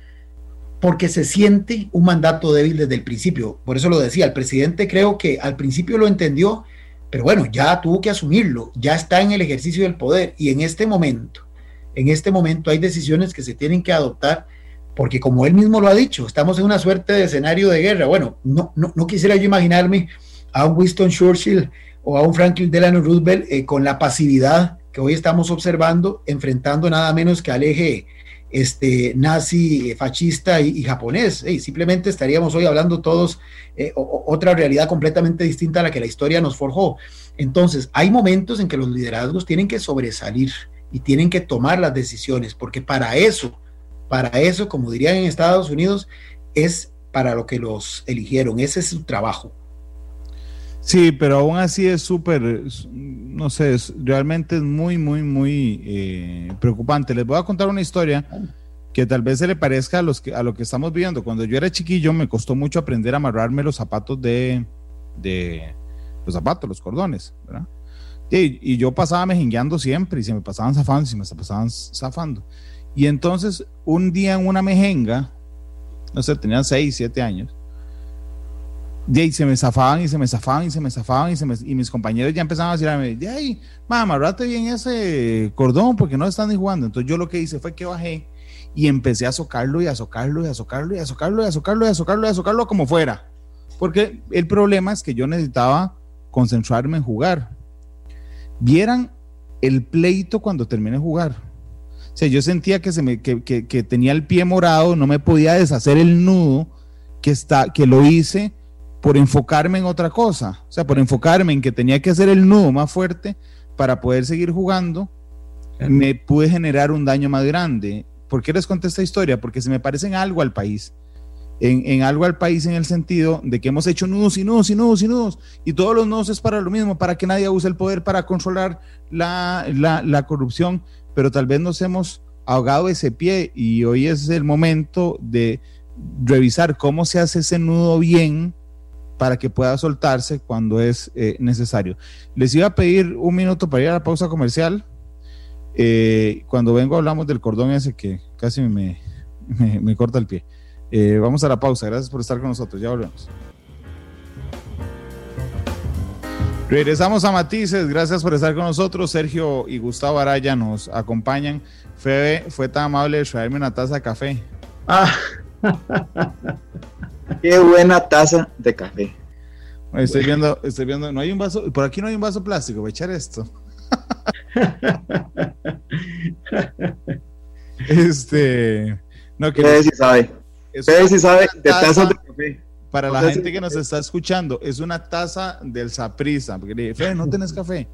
porque se siente un mandato débil desde el principio. Por eso lo decía, el presidente creo que al principio lo entendió, pero bueno, ya tuvo que asumirlo, ya está en el ejercicio del poder y en este momento, en este momento hay decisiones que se tienen que adoptar porque como él mismo lo ha dicho, estamos en una suerte de escenario de guerra. Bueno, no, no, quisiera yo imaginarme a un Winston Churchill o a un Franklin Delano Roosevelt eh, con la pasividad que hoy estamos observando, enfrentando nada menos que al eje este, nazi, eh, fascista y, japonés. y simplemente estaríamos hoy hablando todos eh, otra realidad completamente distinta a la que la historia nos forjó. Entonces, hay momentos en que los liderazgos tienen que sobresalir y tienen que tomar las decisiones, porque para eso, para eso, como dirían en Estados Unidos, es para lo que los eligieron, ese es su trabajo. Sí, pero aún así es súper, no sé, realmente es muy, muy, muy eh, preocupante. Les voy a contar una historia que tal vez se le parezca a, lo que estamos viendo. Cuando yo era chiquillo me costó mucho aprender a amarrarme los zapatos de, de los zapatos, los cordones, ¿verdad? Y, y yo pasaba mejengueando siempre y se me pasaban zafando y se me pasaban zafando. Y entonces un día en una mejenga, no sé, tenía 6, 7 años, y se me zafaban y se me zafaban y se me zafaban y, se me, y mis compañeros ya empezaban a decirme, de ahí, amarrate bien ese cordón porque no están ni jugando. Entonces yo lo que hice fue que bajé y empecé a socarlo y a socarlo y a socarlo y a socarlo y a socarlo y a socarlo y a socarlo como fuera. Porque el problema es que yo necesitaba concentrarme en jugar. Vieran el pleito cuando terminé de jugar. O sea, yo sentía que, se me, que, que, que tenía el pie morado, no me podía deshacer el nudo que, está, que lo hice por enfocarme en otra cosa, o sea, por enfocarme en que tenía que hacer el nudo más fuerte para poder seguir jugando, me pude generar un daño más grande. ¿Por qué les conté esta historia? Porque se me parecen algo al país. En, algo al país en el sentido de que hemos hecho nudos y nudos y nudos y nudos, y todos los nudos es para lo mismo, para que nadie use el poder para controlar la, la, la corrupción, pero tal vez nos hemos ahogado ese pie y hoy es el momento de revisar cómo se hace ese nudo bien para que pueda soltarse cuando es eh, necesario. Les iba a pedir un minuto para ir a la pausa comercial. Eh, cuando vengo hablamos del cordón ese que casi me, me, corta el pie. Eh, vamos a la pausa. Gracias por estar con nosotros. Ya volvemos. Regresamos a Matices. Gracias por estar con nosotros. Sergio y Gustavo Araya nos acompañan. Febe fue tan amable de traerme una taza de café. Ah. Qué buena taza de café. Estoy viendo, estoy viendo, no hay un vaso, por aquí no hay un vaso plástico, voy a echar esto. este, no que si sabe. Ustedes si sabe de tazas de café. Para la gente que nos está escuchando, es una taza del Saprisa, porque le dije, Fe, ¿no tenés café?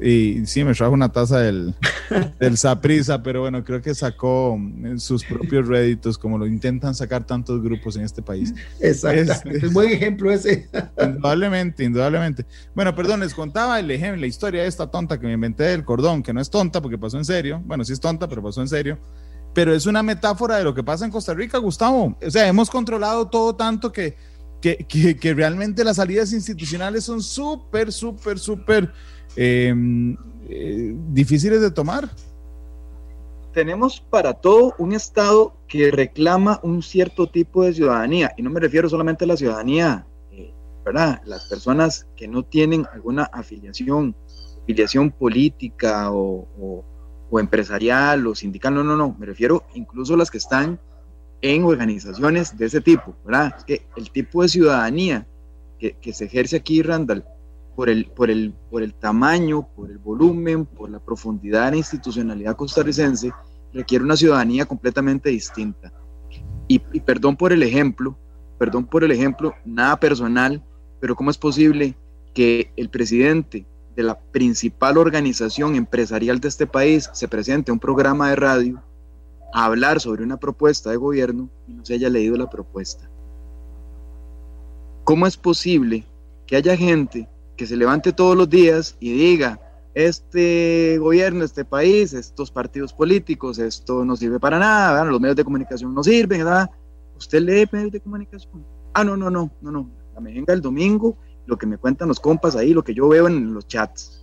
Y sí, me trajo una taza del, del Saprisa, pero bueno, creo que sacó mm, sus propios réditos, como lo intentan sacar tantos grupos en este país. Exacto. Es, un buen ejemplo ese. Indudablemente, indudablemente. Bueno, perdón, les contaba el ejemplo, la historia de esta tonta que me inventé del cordón, que no es tonta porque pasó en serio. Bueno, sí es tonta, pero pasó en serio. Pero es una metáfora de lo que pasa en Costa Rica, Gustavo. O sea, hemos controlado todo tanto que, que, que, que realmente las salidas institucionales son súper, súper, súper Em, eh, difíciles de tomar. Tenemos para todo un Estado que reclama un cierto tipo de ciudadanía, y no me refiero solamente a la ciudadanía, eh, ¿verdad? Las personas que no tienen alguna afiliación, afiliación política o, empresarial o sindical, no, no, no, me refiero incluso a las que están en organizaciones de ese tipo, ¿verdad? Es que el tipo de ciudadanía que, que se ejerce aquí, Randall, por el, por, el, por el tamaño, por el volumen, por la profundidad de la institucionalidad costarricense, requiere una ciudadanía completamente distinta. Y, perdón por el ejemplo, perdón por el ejemplo, nada personal, pero ¿cómo es posible que el presidente de la principal organización empresarial de este país se presente a un programa de radio a hablar sobre una propuesta de gobierno y no se haya leído la propuesta? ¿cómo es posible que haya gente que se levante todos los días y diga, este gobierno, este país, estos partidos políticos, esto no sirve para nada, los medios de comunicación no sirven, ¿verdad? ¿Usted lee medios de comunicación? Ah, no, no, no, no, no. Me venga el domingo, lo que me cuentan los compas ahí, lo que yo veo en los chats.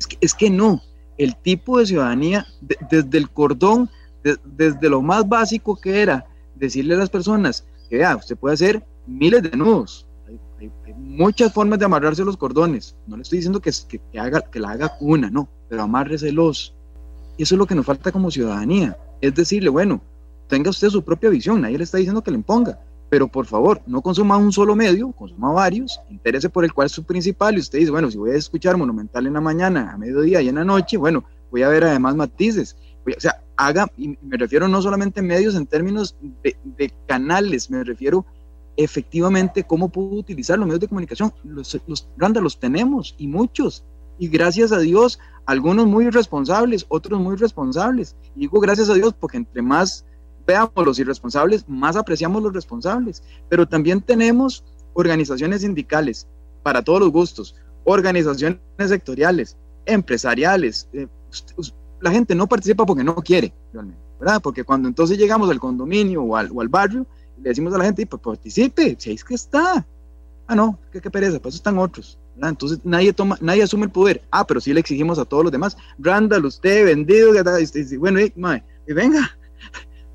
Es que, es que no, el tipo de ciudadanía, desde el cordón, desde lo más básico que era decirle a las personas que vea, usted puede hacer miles de nudos, hay, muchas formas de amarrarse los cordones. No le estoy diciendo que, que, haga, que la haga una, no, pero amárreselos. Y eso es lo que nos falta como ciudadanía. Es decirle, bueno, tenga usted su propia visión, nadie le está diciendo que le imponga, pero por favor, no consuma un solo medio, consuma varios, interese por el cual es su principal y usted dice, bueno, si voy a escuchar Monumental en la mañana, a mediodía y en la noche, bueno, voy a ver además matices. O sea, haga, y me refiero no solamente medios en términos de, canales, me refiero efectivamente cómo puedo utilizar los medios de comunicación. Los, los los tenemos y muchos. Y gracias a Dios, algunos muy irresponsables, otros muy responsables. Y digo gracias a Dios porque entre más veamos los irresponsables, más apreciamos los responsables. Pero también tenemos organizaciones sindicales para todos los gustos, organizaciones sectoriales, empresariales. Eh, la gente no participa porque no quiere, realmente, ¿verdad? Porque cuando entonces llegamos al condominio o al, o al barrio, le decimos a la gente, pues participe, si es que está. Ah, no, qué, pereza, pues están otros. Entonces nadie toma, nadie asume el poder. Ah, pero sí le exigimos a todos los demás. Randall, usted, vendido, bueno, y, venga,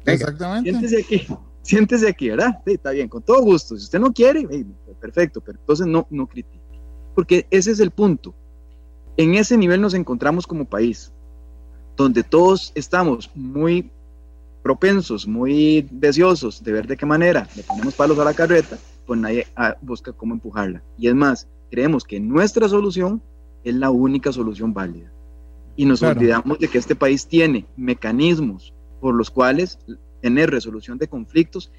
Exactamente. Siéntese aquí, siéntese aquí, ¿verdad? Sí, está bien, con todo gusto. Si usted no quiere, perfecto, pero entonces no, no critique. Porque ese es el punto. En ese nivel nos encontramos como país, donde todos estamos muy propensos, muy deseosos de ver de qué manera le ponemos palos a la carreta, pues nadie ah, busca cómo empujarla. Y es más, creemos que nuestra solución es la única solución válida. Y nos olvidamos de que este país tiene mecanismos por los cuales tener resolución de conflictos,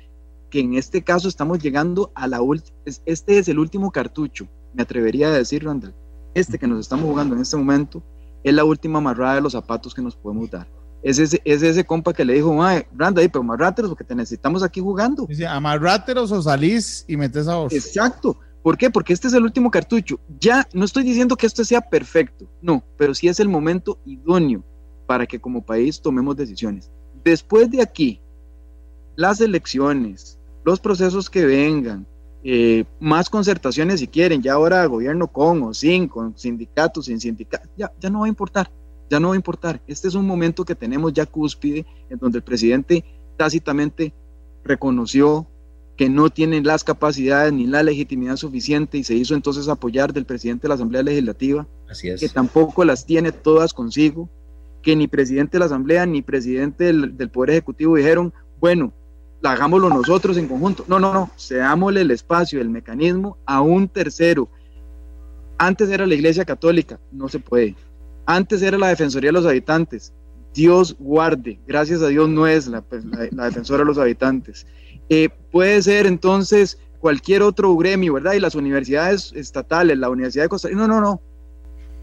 que en este caso estamos llegando a la última, este es el último cartucho, me atrevería a decir, Randall, este que nos estamos jugando en este momento es la última amarrada de los zapatos que nos podemos dar es ese, es ese compa que le dijo, Mae, Branda, ahí, pero amarráteros porque te necesitamos aquí jugando. Dice, amarráteros o salís y metes a vos. Exacto. ¿Por qué? Porque este es el último cartucho. Ya no estoy diciendo que esto sea perfecto, no, pero sí es el momento idóneo para que como país tomemos decisiones. Después de aquí, las elecciones, los procesos que vengan, eh, más concertaciones si quieren, ya ahora gobierno con o sin, con sindicatos, sin sindicatos, ya, ya no va a importar ya no va a importar. Este es un momento que tenemos ya cúspide, en donde el presidente tácitamente reconoció que no tienen las capacidades ni la legitimidad suficiente y se hizo entonces apoyar del presidente de la Asamblea Legislativa, Así es. que tampoco las tiene todas consigo, que ni presidente de la Asamblea ni presidente del, del Poder Ejecutivo dijeron, bueno, hagámoslo nosotros en conjunto. No, no, no, seámosle el espacio, el mecanismo a un tercero. Antes era la Iglesia Católica, no se puede. Antes era la Defensoría de los Habitantes. Dios guarde, gracias a Dios no es la, pues, Defensora de los Habitantes. Eh, puede ser entonces cualquier otro gremio, ¿verdad? Y las universidades estatales, la Universidad de Costa Rica, no, no, no,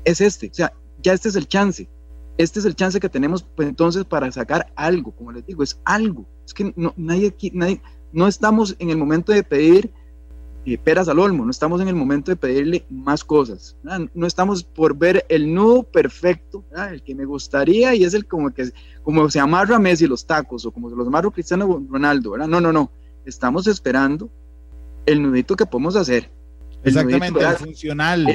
es este, o sea, ya este es el chance, este es el chance que tenemos pues, entonces para sacar algo, como les digo, es algo, es que no, nadie aquí, nadie, no estamos en el momento de pedir eh, peras al olmo, no estamos en el momento de pedirle más cosas, no estamos por ver el nudo perfecto, el que me gustaría y es el como que como se amarra Messi los tacos o como se los amarra Cristiano Ronaldo, ¿verdad? no, no, no, estamos esperando el nudito que podemos hacer. Exactamente, el funcional.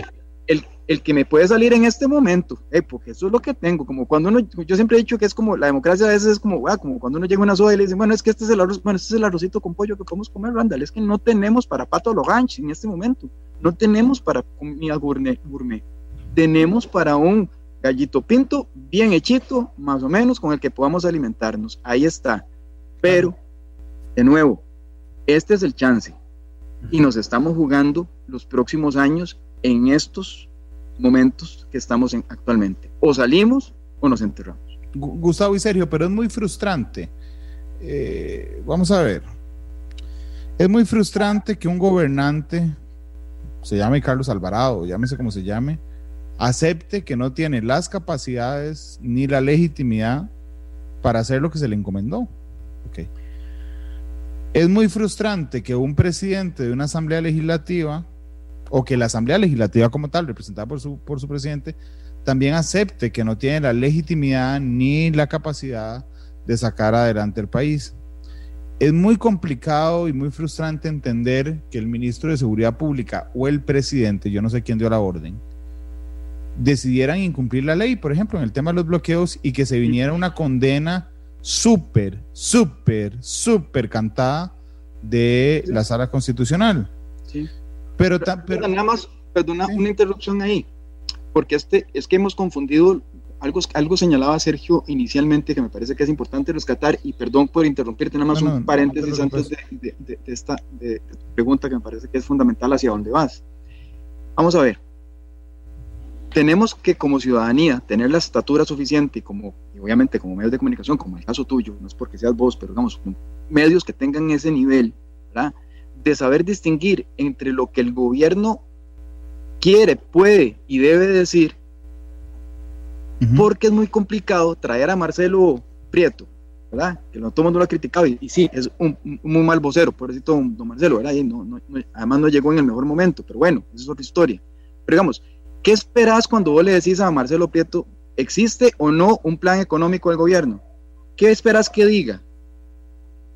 El, el que me puede salir en este momento, eh, porque eso es lo que tengo, como cuando uno, yo siempre he dicho que es como, la democracia a veces es como, ah, como cuando uno llega a una soda y le dicen, bueno, es que este es el arroz, bueno, este es el arrocito con pollo que podemos comer, Randall, es que no tenemos para pato loganch en este momento, no tenemos para comida gourmet, gourmet, tenemos para un gallito pinto bien hechito, más o menos, con el que podamos alimentarnos, ahí está, pero, de nuevo, este es el chance, y nos estamos jugando los próximos años en estos momentos que estamos en actualmente. O salimos o nos enterramos. Gustavo y Sergio, pero es muy frustrante. Eh, vamos a ver. Es muy frustrante que un gobernante, se llame Carlos Alvarado, llámese como se llame, acepte que no tiene las capacidades ni la legitimidad para hacer lo que se le encomendó. Es muy frustrante que un presidente de una asamblea legislativa, o que la asamblea legislativa como tal, representada por su, por su presidente, también acepte que no tiene la legitimidad ni la capacidad de sacar adelante el país. Es muy complicado y muy frustrante entender que el ministro de Seguridad Pública o el presidente, yo no sé quién dio la orden, decidieran incumplir la ley, por ejemplo, en el tema de los bloqueos y que se viniera una condena súper, súper, súper cantada de la sala constitucional. Sí. Pero, pero, nada más, perdona, una interrupción ahí, porque este, es que hemos confundido algo, algo señalaba Sergio inicialmente que me parece que es importante rescatar, y perdón por interrumpirte, nada más un paréntesis antes de, de, esta pregunta que me parece que es fundamental hacia dónde vas. Vamos a ver, tenemos que como ciudadanía tener la estatura suficiente y como y obviamente como medios de comunicación, como el caso tuyo, no es porque seas vos, pero digamos, medios que tengan ese nivel, ¿verdad? De saber distinguir entre lo que el gobierno quiere, puede y debe decir, porque es muy complicado traer a Marcelo Prieto, ¿verdad? Que no todo el mundo lo ha criticado y, sí, es un, muy mal vocero, por eso don Marcelo, ¿verdad? Y no, no, además no llegó en el mejor momento, pero bueno, esa es otra historia. Pero digamos, ¿Qué esperas cuando vos le decís a Marcelo Prieto, existe o no un plan económico del gobierno? ¿Qué esperas que diga?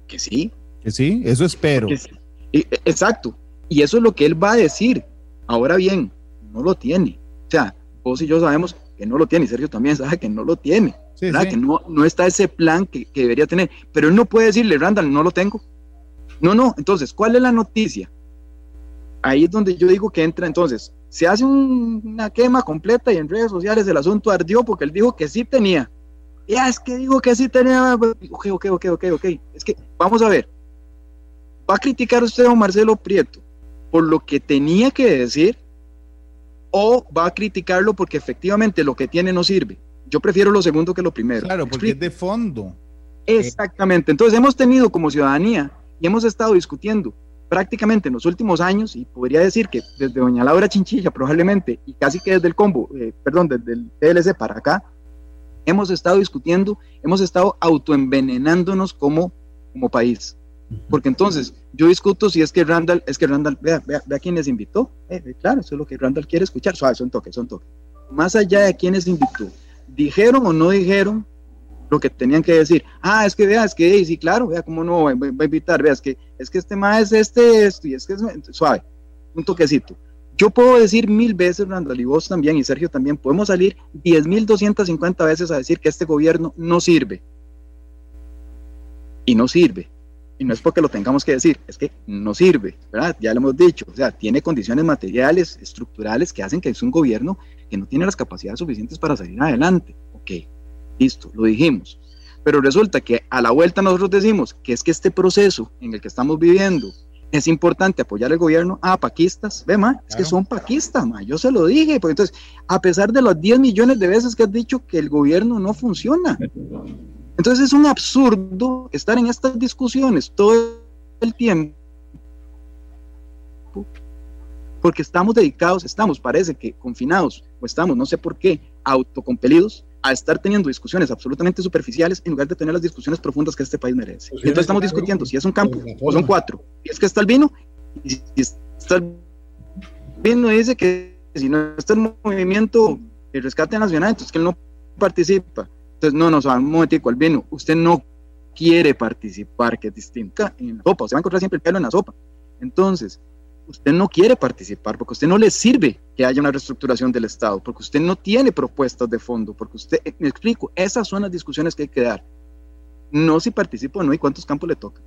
Que sí. Que sí, eso espero. E, exacto. Y eso es lo que él va a decir. Ahora bien, no lo tiene. O sea, vos y yo sabemos que no lo tiene, y Sergio también sabe que no lo tiene. Que no, no está ese plan que, que debería tener. Pero él no puede decirle, Randall, no lo tengo. No, no. Entonces, ¿cuál es la noticia? Ahí es donde yo digo que entra entonces se hace una quema completa y en redes sociales el asunto ardió porque él dijo que sí tenía. Ya, es que dijo que sí tenía. Ok, ok, ok, ok, ok. Es que, vamos a ver. ¿Va a criticar usted a Marcelo Prieto por lo que tenía que decir? ¿O va a criticarlo porque efectivamente lo que tiene no sirve? Yo prefiero lo segundo que lo primero. Claro, porque es de fondo. Exactamente. Entonces hemos tenido como ciudadanía y hemos estado discutiendo prácticamente en los últimos años, y podría decir que desde Doña Laura Chinchilla probablemente, y casi que desde el combo, eh, perdón, desde el TLC para acá, hemos estado discutiendo, hemos estado autoenvenenándonos como, como país. Porque entonces yo discuto si es que Randall, es que Randall, vea, vea, vea quién les invitó. Eh, claro, eso es lo que Randall quiere escuchar. Suave, son toques, son toques. Más allá de quiénes invitó, dijeron o no dijeron lo que tenían que decir. Ah, es que vea, es que sí, claro, vea cómo no va, a invitar, vea, es que, es que este más es este, esto, y es que es suave, un toquecito. Yo puedo decir mil veces, Randall, y vos también, y Sergio también, podemos salir diez mil doscientas cincuenta veces a decir que este gobierno no sirve. Y no sirve. Y no es porque lo tengamos que decir, es que no sirve, ¿verdad? Ya lo hemos dicho, o sea, tiene condiciones materiales, estructurales que hacen que es un gobierno que no tiene las capacidades suficientes para salir adelante. Ok, Listo, lo dijimos. Pero resulta que a la vuelta nosotros decimos que es que este proceso en el que estamos viviendo es importante apoyar al gobierno. Ah, paquistas, ve, ma, es que son paquistas, ma, yo se lo dije. Pues entonces, a pesar de los 10 millones de veces que has dicho que el gobierno no funciona. Entonces es un absurdo estar en estas discusiones todo el tiempo. Porque estamos dedicados, estamos, parece que confinados, o estamos, no sé por qué, autocompelidos a estar teniendo discusiones absolutamente superficiales en lugar de tener las discusiones profundas que este país merece. Pues entonces estamos discutiendo si es un campo o son cuatro. Y es que está el vino, y si está el vino dice que si no está el movimiento el rescate nacional, entonces que él no participa. Entonces, no, no, un momentico, el vino, usted no quiere participar, que es distinta en la sopa, se va a encontrar siempre el pelo en la sopa. Entonces, usted no quiere participar, porque usted no le sirve que haya una reestructuración del Estado, porque usted no tiene propuestas de fondo, porque usted, eh, me explico, esas son las discusiones que hay que dar. No si participa o no y cuántos campos le toca.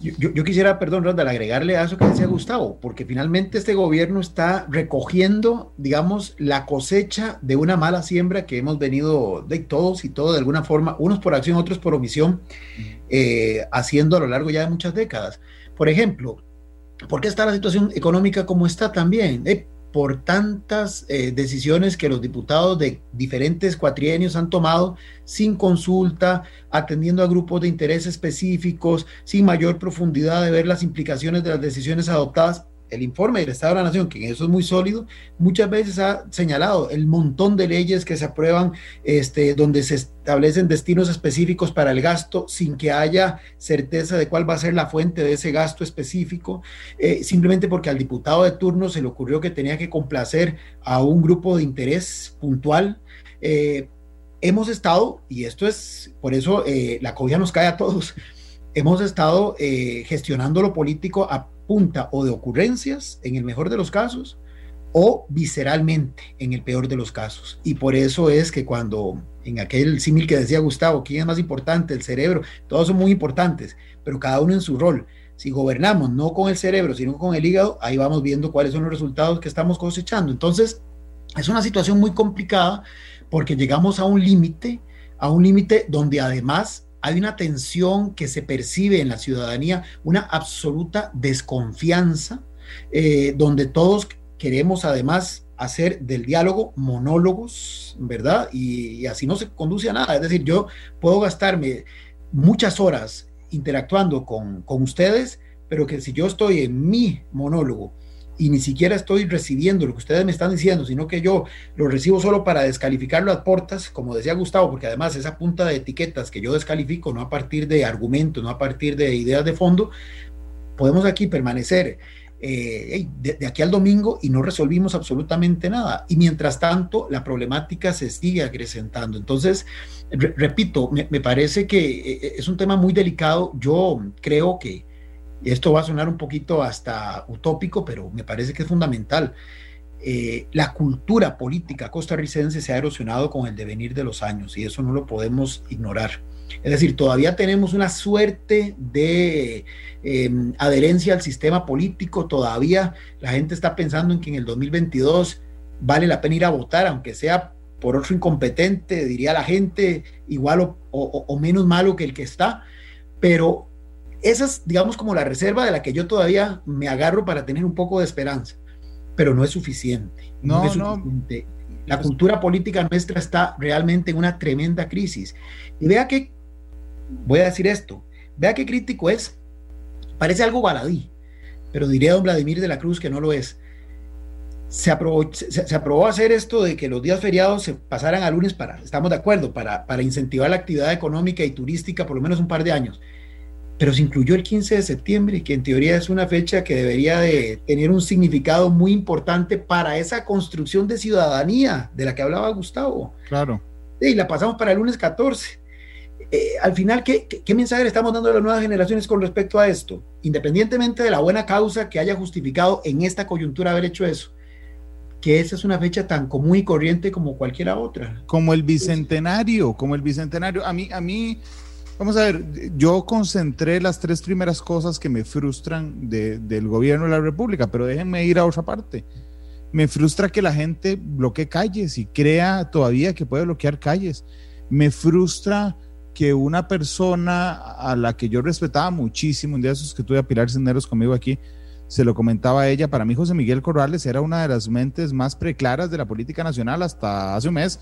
Yo, quisiera, perdón, Randall, agregarle a eso que decía Gustavo, porque finalmente este gobierno está recogiendo, digamos, la cosecha de una mala siembra que hemos venido de todos y todos de alguna forma, unos por acción, otros por omisión, eh, haciendo a lo largo ya de muchas décadas. Por ejemplo, ¿Por qué está la situación económica como está también? Eh, por tantas eh, decisiones que los diputados de diferentes cuatrienios han tomado sin consulta, atendiendo a grupos de interés específicos, sin mayor profundidad de ver las implicaciones de las decisiones adoptadas. El informe del Estado de la Nación, que en eso es muy sólido, muchas veces ha señalado el montón de leyes que se aprueban, este, donde se establecen destinos específicos para el gasto sin que haya certeza de cuál va a ser la fuente de ese gasto específico, eh, simplemente porque al diputado de turno se le ocurrió que tenía que complacer a un grupo de interés puntual. Eh, hemos estado, y esto es, por eso eh, la cobija nos cae a todos, hemos estado gestionando lo político a punta o de ocurrencias, en el mejor de los casos, o visceralmente, en el peor de los casos. Y por eso es que cuando, en aquel símil que decía Gustavo, ¿quién es más importante? El cerebro, todos son muy importantes, pero cada uno en su rol. Si gobernamos no con el cerebro, sino con el hígado, ahí vamos viendo cuáles son los resultados que estamos cosechando. Entonces, es una situación muy complicada porque llegamos a un límite, a un límite donde además hay una tensión que se percibe en la ciudadanía, una absoluta desconfianza, eh, donde todos queremos además hacer del diálogo monólogos, ¿verdad? Y, así no se conduce a nada. Es decir, yo puedo gastarme muchas horas interactuando con, con ustedes, pero que si yo estoy en mi monólogo y ni siquiera estoy recibiendo lo que ustedes me están diciendo, sino que yo lo recibo solo para descalificarlo a portas, como decía Gustavo, porque además esa punta de etiquetas que yo descalifico, no a partir de argumentos, no a partir de ideas de fondo, podemos aquí permanecer eh, de, aquí al domingo y no resolvimos absolutamente nada. Y mientras tanto, la problemática se sigue acrecentando. Entonces, repito, me, me, parece que eh, es un tema muy delicado. Yo creo que esto va a sonar un poquito hasta utópico, pero me parece que es fundamental. Eh, la cultura política costarricense se ha erosionado con el devenir de los años y eso no lo podemos ignorar. Es decir, todavía tenemos una suerte de em, adherencia al sistema político, todavía la gente está pensando en que en el 2022 vale la pena ir a votar, aunque sea por otro incompetente, diría la gente, igual o, o menos malo que el que está, pero esa es, digamos, como la reserva de la que yo todavía me agarro para tener un poco de esperanza, pero no es suficiente. No, es suficiente. La pues cultura política nuestra está realmente en una tremenda crisis. Y vea que, voy a decir esto, vea qué crítico es. Parece algo baladí, pero diría don Vladimir de la Cruz que no lo es. Se aprobó, se, aprobó, hacer esto de que los días feriados se pasaran a lunes para, estamos de acuerdo, para, para incentivar la actividad económica y turística por lo menos un par de años pero se incluyó el 15 de septiembre, que en teoría es una fecha que debería de tener un significado muy importante para esa construcción de ciudadanía de la que hablaba Gustavo. Claro. Y la pasamos para el lunes 14. Eh, al final, ¿qué, ¿qué, mensaje le estamos dando a las nuevas generaciones con respecto a esto? Independientemente de la buena causa que haya justificado en esta coyuntura haber hecho eso, que esa es una fecha tan común y corriente como cualquiera otra. Como el bicentenario, como el bicentenario. A mí, a mí Vamos a ver, yo concentré las tres primeras cosas que me frustran del gobierno de la República, pero déjenme ir a otra parte. Me frustra que la gente bloquee calles y crea todavía que puede bloquear calles. Me frustra que una persona a la que yo respetaba muchísimo, un día esos que tuve a Pilar Cisneros conmigo aquí, se lo comentaba a ella, para mí José Miguel Corrales era una de las mentes más preclaras de la política nacional hasta hace un mes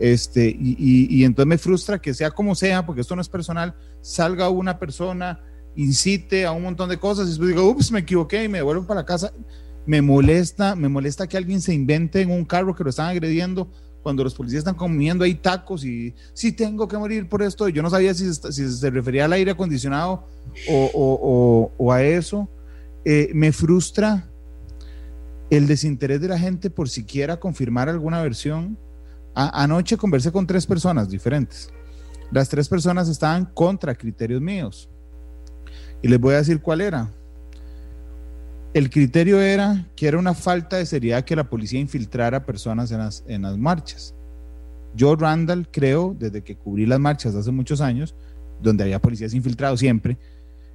este, y, entonces me frustra que sea como sea, porque esto no es personal, salga una persona, incite a un montón de cosas y después digo, ups, me equivoqué y me devuelvo para la casa. Me molesta, me molesta que alguien se invente en un carro que lo están agrediendo cuando los policías están comiendo ahí tacos y si tengo que morir por esto. Yo no sabía si, si se refería al aire acondicionado o, o, a eso. Eh, me frustra el desinterés de la gente por siquiera confirmar alguna versión anoche conversé con tres personas diferentes. Las tres personas estaban contra criterios míos. Y les voy a decir cuál era. El criterio era que era una falta de seriedad que la policía infiltrara personas en las, en las marchas. Yo, Randall, creo, desde que cubrí las marchas hace muchos años, donde había policías infiltrados siempre,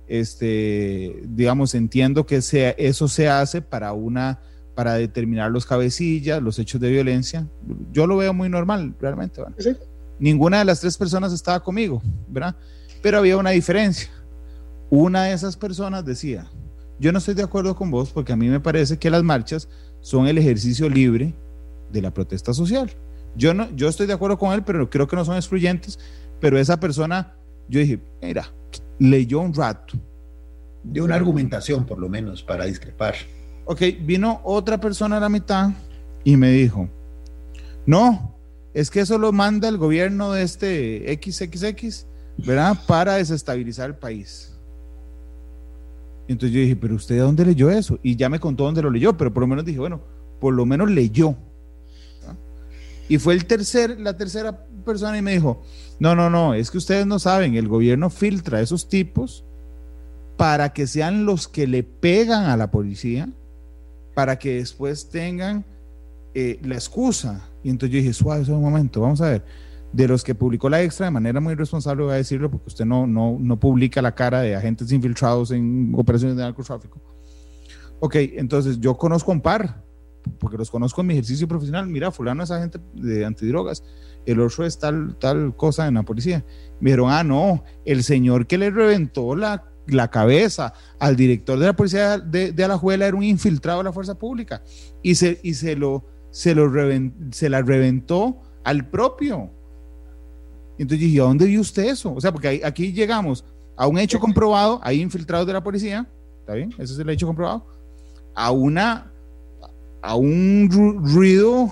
este, digamos, entiendo que eso se hace para una para determinar los cabecillas, los hechos de violencia. Yo lo veo muy normal, realmente. Ninguna de las tres personas estaba conmigo, ¿verdad? Pero había una diferencia. Una de esas personas decía, yo no estoy de acuerdo con vos porque a mí me parece que las marchas son el ejercicio libre de la protesta social. Yo, no, yo estoy de acuerdo con él, pero creo que no son excluyentes. Pero esa persona, yo dije, mira, leyó un rato. De una argumentación, por lo menos, para discrepar Ok, vino otra persona a la mitad y me dijo, no, es que eso lo manda el gobierno de este XXX, ¿verdad? Para desestabilizar el país. entonces yo dije, pero usted dónde leyó eso? Y ya me contó dónde lo leyó, pero por lo menos dije, bueno, por lo menos leyó. Y fue el tercer, la tercera persona y me dijo, no, no, no, es que ustedes no saben, el gobierno filtra a esos tipos para que sean los que le pegan a la policía, para que después tengan eh, la excusa. Y entonces yo dije, suave, un momento, vamos a ver. De los que publicó la extra de manera muy responsable, voy a decirlo, porque usted no, no, no publica la cara de agentes infiltrados en operaciones de narcotráfico. Ok, entonces yo conozco un par, porque los conozco en mi ejercicio profesional. Mira, fulano es agente de antidrogas, el otro es tal, tal cosa en la policía. Me dijeron, ah, no, el señor que le reventó la la cabeza al director de la policía de, de Alajuela era un infiltrado de la fuerza pública y se, y se, lo, se, lo se la reventó al propio. Entonces dije, ¿a dónde vio usted eso? O sea, porque aquí llegamos a un hecho comprobado, hay infiltrados de la policía, ¿está bien? Ese es el hecho comprobado, a una, a un ruido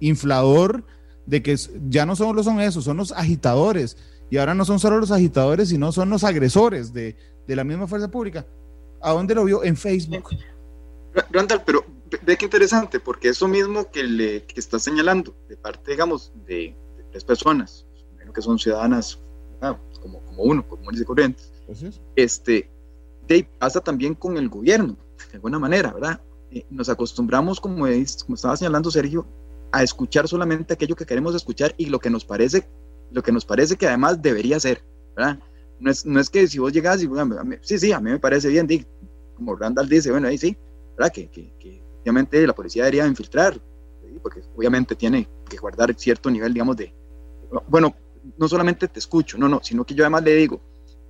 inflador de que ya no solo son esos, son los agitadores. Y ahora no son solo los agitadores, sino son los agresores de, de la misma fuerza pública. ¿A dónde lo vio? En Facebook. Randall, pero ve que interesante, porque eso mismo que le que está señalando, de parte, digamos, de, tres personas, que son ciudadanas, como, como uno, como dice corrientes, este, de, pasa también con el gobierno, de alguna manera, ¿verdad? Eh, nos acostumbramos, como, como estaba señalando Sergio, a escuchar solamente aquello que queremos escuchar y lo que nos parece, lo que nos parece que además debería ser, ¿verdad? No es, no es que si vos llegás y, sí, sí, a mí me parece bien, como Randall dice, bueno, ahí sí, ¿verdad? Que, que, que obviamente la policía debería infiltrar, porque obviamente tiene que guardar cierto nivel, digamos, de, bueno, no solamente te escucho, no, no, sino que yo además le digo,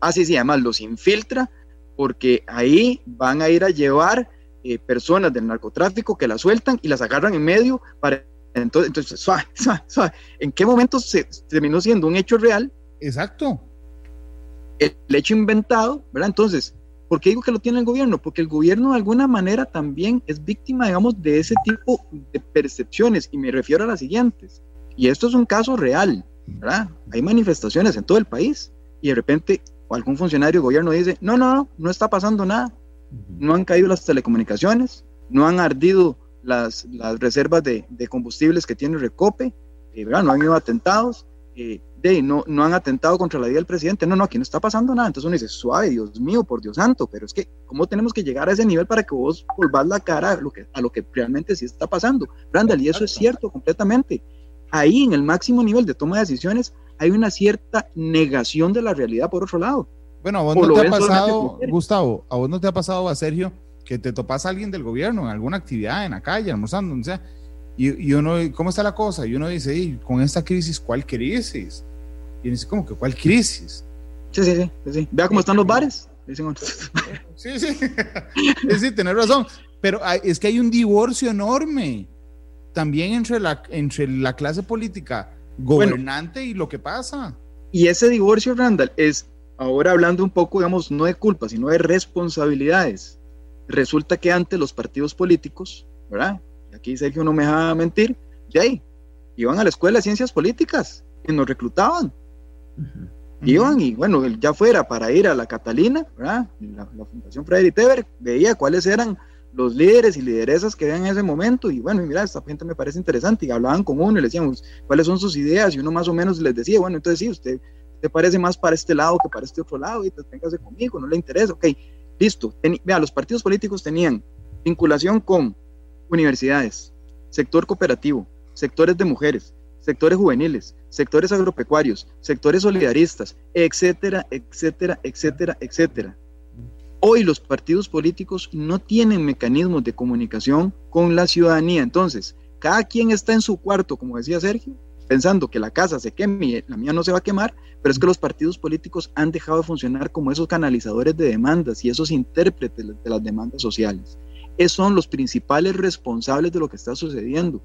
ah, sí, sí, además los infiltra porque ahí van a ir a llevar eh, personas del narcotráfico que las sueltan y las agarran en medio para entonces, entonces suave, suave, suave. ¿En qué momento se terminó siendo un hecho real? Exacto el hecho inventado, ¿verdad? Entonces, ¿por qué digo que lo tiene el gobierno? Porque el gobierno de alguna manera también es víctima, digamos, de ese tipo de percepciones, y me refiero a las siguientes. Y esto es un caso real, ¿verdad? Hay manifestaciones en todo el país, y de repente algún funcionario del gobierno dice, no, no, no, no está pasando nada. No han caído las telecomunicaciones, no han ardido las, las reservas de, de combustibles que tiene Recope, eh, ¿verdad? no han habido atentados, eh, de, no, no han atentado contra la vida del presidente. No, no, aquí no está pasando nada. Entonces uno dice, suave, Dios mío, por Dios santo, pero es que, ¿cómo tenemos que llegar a ese nivel para que vos volvás la cara a lo que, a lo que realmente sí está pasando? Brandal, y eso es cierto completamente. Ahí, en el máximo nivel de toma de decisiones, hay una cierta negación de la realidad por otro lado. Bueno, a vos no te ha pasado, Gustavo, a vos no te ha pasado, a Sergio, que te topas a alguien del gobierno en alguna actividad, en la calle, almorzando, o sea, y, y uno, ¿cómo está la cosa? Y uno dice, con esta crisis, ¿cuál crisis? Y dice, ¿cómo que cuál crisis? Sí, sí, sí. sí. Vea cómo están los bares. Sí, sí. sí, tener razón. Pero es que hay un divorcio enorme también entre la, entre la clase política gobernante y lo que pasa. Y ese divorcio, Randall, es ahora hablando un poco, digamos, no de culpa, sino de responsabilidades. Resulta que antes los partidos políticos, ¿verdad? Aquí Sergio no me deja mentir, de ahí, iban a la escuela de ciencias políticas y nos reclutaban Iban y bueno, ya fuera para ir a la Catalina, La, Fundación Freddy Teber, veía cuáles eran los líderes y lideresas que habían en ese momento y bueno, mira, esta gente me parece interesante y hablaban con uno y le decíamos cuáles son sus ideas y uno más o menos les decía, bueno, entonces sí, usted te parece más para este lado que para este otro lado y te téngase conmigo, no le interesa, ok, listo. vea, los partidos políticos tenían vinculación con universidades, sector cooperativo, sectores de mujeres, sectores juveniles, sectores agropecuarios, sectores solidaristas, etcétera, etcétera, etcétera, etcétera. Hoy los partidos políticos no tienen mecanismos de comunicación con la ciudadanía. Entonces, cada quien está en su cuarto, como decía Sergio, pensando que la casa se queme la mía no se va a quemar, pero es que los partidos políticos han dejado de funcionar como esos canalizadores de demandas y esos intérpretes de las demandas sociales. Esos son los principales responsables de lo que está sucediendo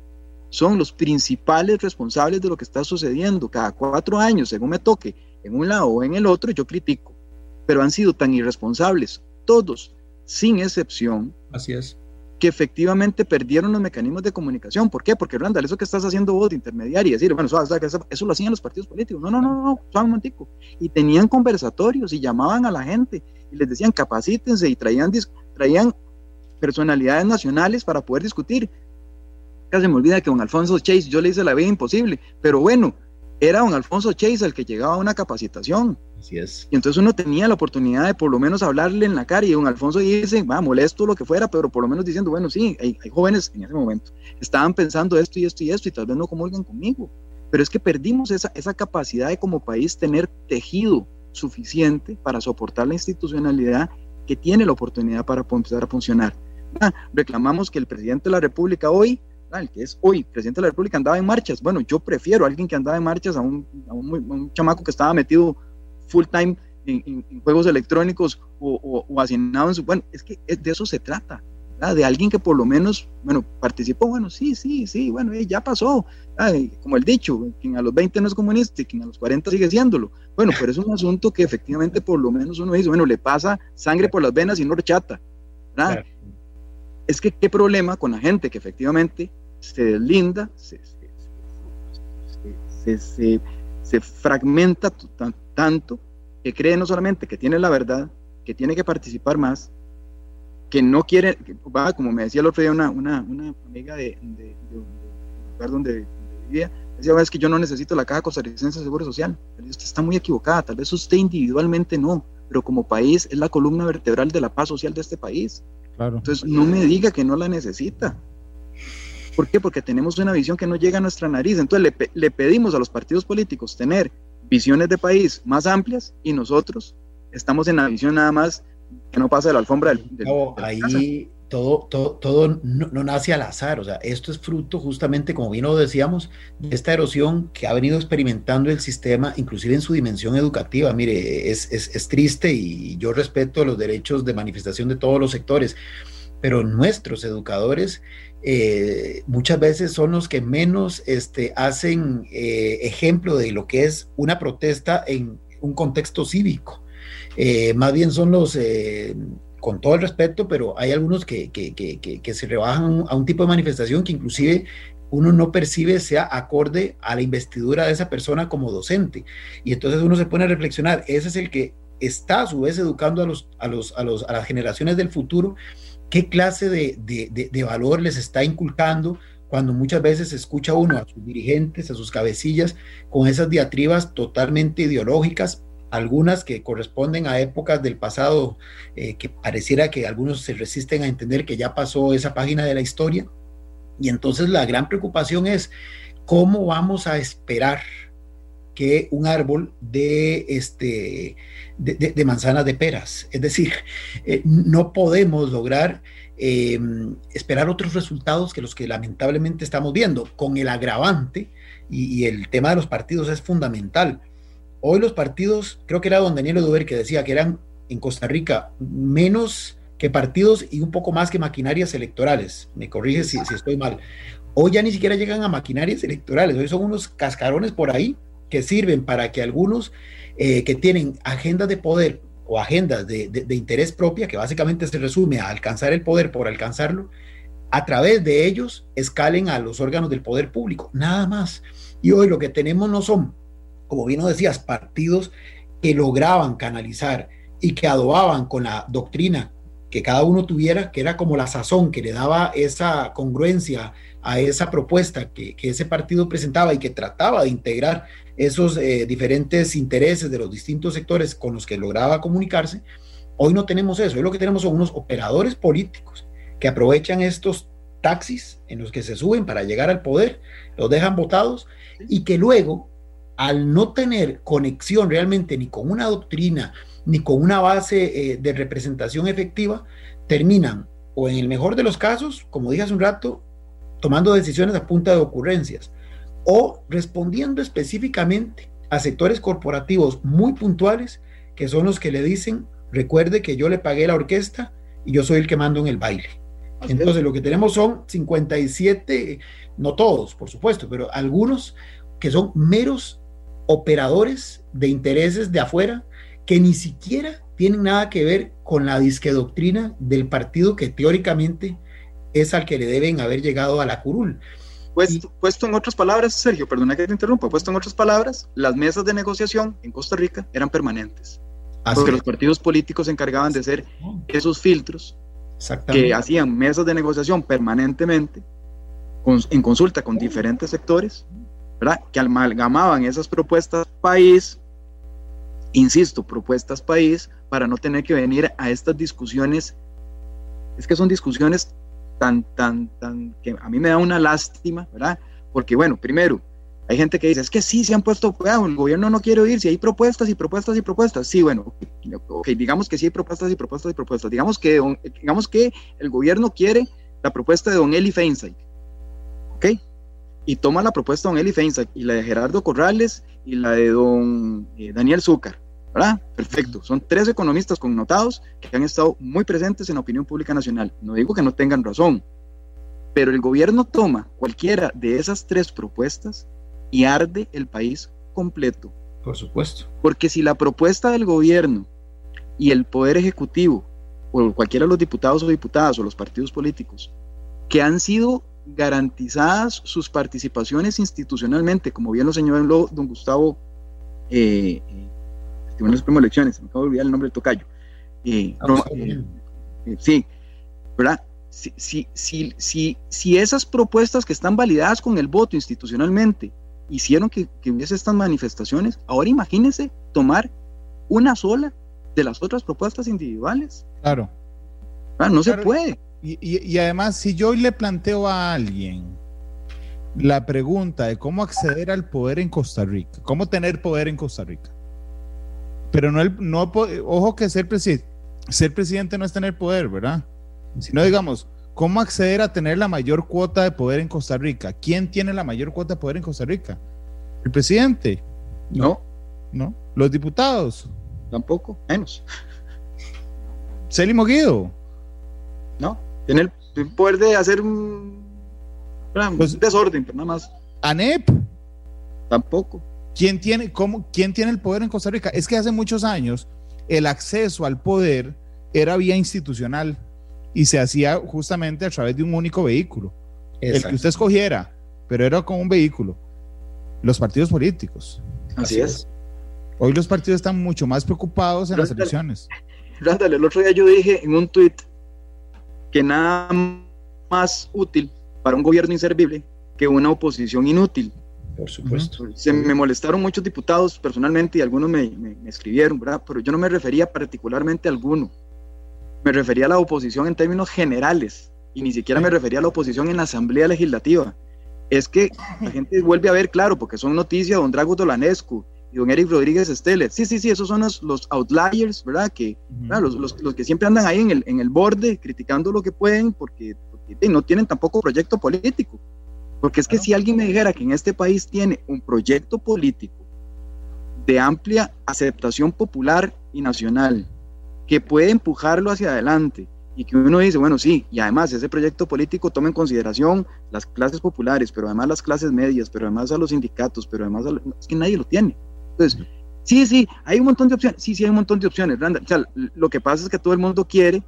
son los principales responsables de lo que está sucediendo. Cada cuatro años, según me toque, en un lado o en el otro, yo critico. Pero han sido tan irresponsables, todos, sin excepción. Así es. que efectivamente perdieron los mecanismos de comunicación. ¿Por qué? Porque, Randall, eso que estás haciendo vos de intermediario y decir, bueno, eso, eso, lo hacían los partidos políticos. No, no, no, no, no, un momentico. Y tenían conversatorios y llamaban a la gente y les decían, capacítense y traían, traían personalidades nacionales para poder discutir. Casi me olvida que don Alfonso Chase, yo le hice la vida imposible, pero bueno, era don Alfonso Chase el que llegaba a una capacitación. Así es. Y entonces uno tenía la oportunidad de por lo menos hablarle en la cara y don Alfonso dice, va, molesto lo que fuera, pero por lo menos diciendo, bueno, sí, hay, jóvenes en ese momento, estaban pensando esto y esto y esto y tal vez no comulgan conmigo. Pero es que perdimos esa, esa capacidad de como país tener tejido suficiente para soportar la institucionalidad que tiene la oportunidad para empezar a funcionar. Ah, reclamamos que el presidente de la República hoy el que es hoy presidente de la República, andaba en marchas. Bueno, yo prefiero a alguien que andaba en marchas a un, a un, chamaco que estaba metido full time en, juegos electrónicos o, o, asignado en su... Bueno, es que de eso se trata, de alguien que por lo menos, bueno, participó, bueno, sí, sí, sí, bueno, eh, ya pasó, como el dicho, quien a los 20 no es comunista, quien a los 40 sigue siéndolo. Bueno, pero es un asunto que efectivamente por lo menos uno dice, bueno, le pasa sangre por las venas y no rechata. ¿verdad? Es que qué problema con la gente que efectivamente se deslinda, se, se, fragmenta tanto que cree no solamente que tiene la verdad, que tiene que participar más, que no quiere, va, como me decía el otro día una, una, una amiga de, de, un lugar donde, vivía, decía, es que yo no necesito la caja costarricense de seguro social. Usted está muy equivocada, tal vez usted individualmente no, pero como país es la columna vertebral de la paz social de este país. Claro. Entonces, no me diga que no la necesita. ¿Por qué? Porque tenemos una visión que no llega a nuestra nariz. Entonces le, pedimos a los partidos políticos tener visiones de país más amplias y nosotros estamos en la visión nada más que no pasa de la alfombra del... no, ahí todo, todo, todo no, nace al azar, o sea, esto es fruto justamente, como bien lo decíamos, de esta erosión que ha venido experimentando el sistema, inclusive en su dimensión educativa. Mire, es, es, es triste y yo respeto los derechos de manifestación de todos los sectores, pero nuestros educadores eh, muchas veces son los que menos este, hacen eh, ejemplo de lo que es una protesta en un contexto cívico. Eh, más bien son los, con todo el respeto, pero hay algunos que, que, se rebajan a un tipo de manifestación que inclusive uno no percibe sea acorde a la investidura de esa persona como docente. Y entonces uno se pone a reflexionar, ese es el que está a su vez educando a, los, a, los, a, los, a las generaciones del futuro qué clase de, valor les está inculcando cuando muchas veces escucha uno a sus dirigentes, a sus cabecillas, con esas diatribas totalmente ideológicas, algunas que corresponden a épocas del pasado eh, que pareciera que algunos se resisten a entender que ya pasó esa página de la historia. Y entonces la gran preocupación es cómo vamos a esperar que un árbol de, este, de, manzanas de peras. Es decir, eh, no podemos lograr em, esperar otros resultados que los que lamentablemente estamos viendo, con el agravante, y, el tema de los partidos es fundamental. Hoy los partidos, creo que era don Daniel Oduber que decía que eran en Costa Rica menos que partidos y un poco más que maquinarias electorales. Me corrige si, si estoy mal. Hoy ya ni siquiera llegan a maquinarias electorales, hoy son unos cascarones por ahí que sirven para que algunos eh, que tienen agendas de poder o agendas de, interés propia, que básicamente se resume a alcanzar el poder por alcanzarlo, a través de ellos escalen a los órganos del poder público, nada más. Y hoy lo que tenemos no son, como bien decías, partidos que lograban canalizar y que adobaban con la doctrina que cada uno tuviera, que era como la sazón que le daba esa congruencia a esa propuesta que ese partido presentaba y que trataba de integrar esos eh, diferentes intereses de los distintos sectores con los que lograba comunicarse. Hoy no tenemos eso, hoy lo que tenemos son unos operadores políticos que aprovechan estos taxis en los que se suben para llegar al poder, los dejan votados y que luego, al no tener conexión realmente ni con una doctrina, ni con una base eh, de representación efectiva, terminan, o en el mejor de los casos, como dije hace un rato, tomando decisiones a punta de ocurrencias, o respondiendo específicamente a sectores corporativos muy puntuales que son los que le dicen, recuerde que yo le pagué la orquesta y yo soy el que mando en el baile. Entonces lo que tenemos son 57, no todos, por supuesto, pero algunos que son meros operadores de intereses de afuera que ni siquiera tienen nada que ver con la disque doctrina del partido que teóricamente es al que le deben haber llegado a la curul. Puesto, puesto en otras palabras, Sergio, perdona que te interrumpa, puesto en otras palabras, las mesas de negociación en Costa Rica eran permanentes. Así porque los partidos políticos se encargaban de hacer esos filtros que hacían mesas de negociación permanentemente en consulta con diferentes sectores, ¿verdad? Que amalgamaban esas propuestas país, insisto, propuestas país, para no tener que venir a estas discusiones. Es que son discusiones tan, tan, tan, que a mí me da una lástima, ¿verdad? Porque, bueno, primero, hay gente que dice, es que sí, se han puesto, el gobierno no quiere oír, si hay propuestas y propuestas y propuestas. Sí, bueno, ok, digamos que sí hay propuestas y propuestas y propuestas. Digamos que, digamos que el gobierno quiere la propuesta de don Eli Feinstein, ¿ok? Y toma la propuesta de don Eli Feinstein y la de Gerardo Corrales y la de don eh, Daniel Zúcar, ¿verdad? Perfecto. Son tres economistas connotados que han estado muy presentes en la opinión pública nacional. No digo que no tengan razón, pero el gobierno toma cualquiera de esas tres propuestas y arde el país completo. Por supuesto. Porque si la propuesta del gobierno y el poder ejecutivo, o cualquiera de los diputados o diputadas o los partidos políticos, que han sido garantizadas sus participaciones institucionalmente, como bien lo señaló don Gustavo, eh, Tribunal Supremo de Elecciones, me acabo de olvidar el nombre del tocayo. Eh, ah, eh, eh, sí, ¿verdad? Si, si, si, si, si esas propuestas que están validadas con el voto institucionalmente hicieron que, hubiese estas manifestaciones. Ahora imagínense tomar una sola de las otras propuestas individuales. Claro. Ah, no se puede. Y, además, si yo le planteo a alguien la pregunta de cómo acceder al poder en Costa Rica, cómo tener poder en Costa Rica, pero no, el, no ojo que ser, ser presidente no es tener poder, ¿verdad? Si no digamos, ¿Cómo acceder a tener la mayor cuota de poder en Costa Rica? ¿Quién tiene la mayor cuota de poder en Costa Rica? ¿El presidente? No. ¿No? ¿Los diputados? Tampoco, menos. ¿Célimo Guido? No. Tiene el poder de hacer un, pues, desorden, pero nada más. ¿ANEP? Tampoco. ¿Quién tiene, cómo, ¿Quién tiene el poder en Costa Rica? Es que hace muchos años el acceso al poder era vía institucional y se hacía justamente a través de un único vehículo. El que usted escogiera, pero era con un vehículo. Los partidos políticos. Así, es. Hoy los partidos están mucho más preocupados en las elecciones. Rándale, el otro día yo dije en un tuit que nada más útil para un gobierno inservible que una oposición inútil. Por supuesto. Se me molestaron muchos diputados personalmente y algunos me, me, me escribieron, ¿verdad? Pero yo no me refería particularmente a alguno me refería a la oposición en términos generales y ni siquiera me refería a la oposición en la Asamblea Legislativa. Es que la gente vuelve a ver, claro, porque son noticias don Drago Dolanescu y don Eric Rodríguez Esteles. Sí, sí, sí, esos son los, los outliers, ¿verdad? Que, los, los, los, que siempre andan ahí en el, en el borde criticando lo que pueden porque, no tienen tampoco proyecto político. Porque es que si alguien me dijera que en este país tiene un proyecto político de amplia aceptación popular y nacional, que puede empujarlo hacia adelante y que uno dice, bueno, sí, y además ese proyecto político toma en consideración las clases populares, pero además las clases medias, pero además a los sindicatos, pero además a es que nadie lo tiene. Entonces, sí, sí, hay un montón de opciones, sí, sí, hay un montón de opciones, Randa. O sea, lo que pasa es que todo el mundo quiere,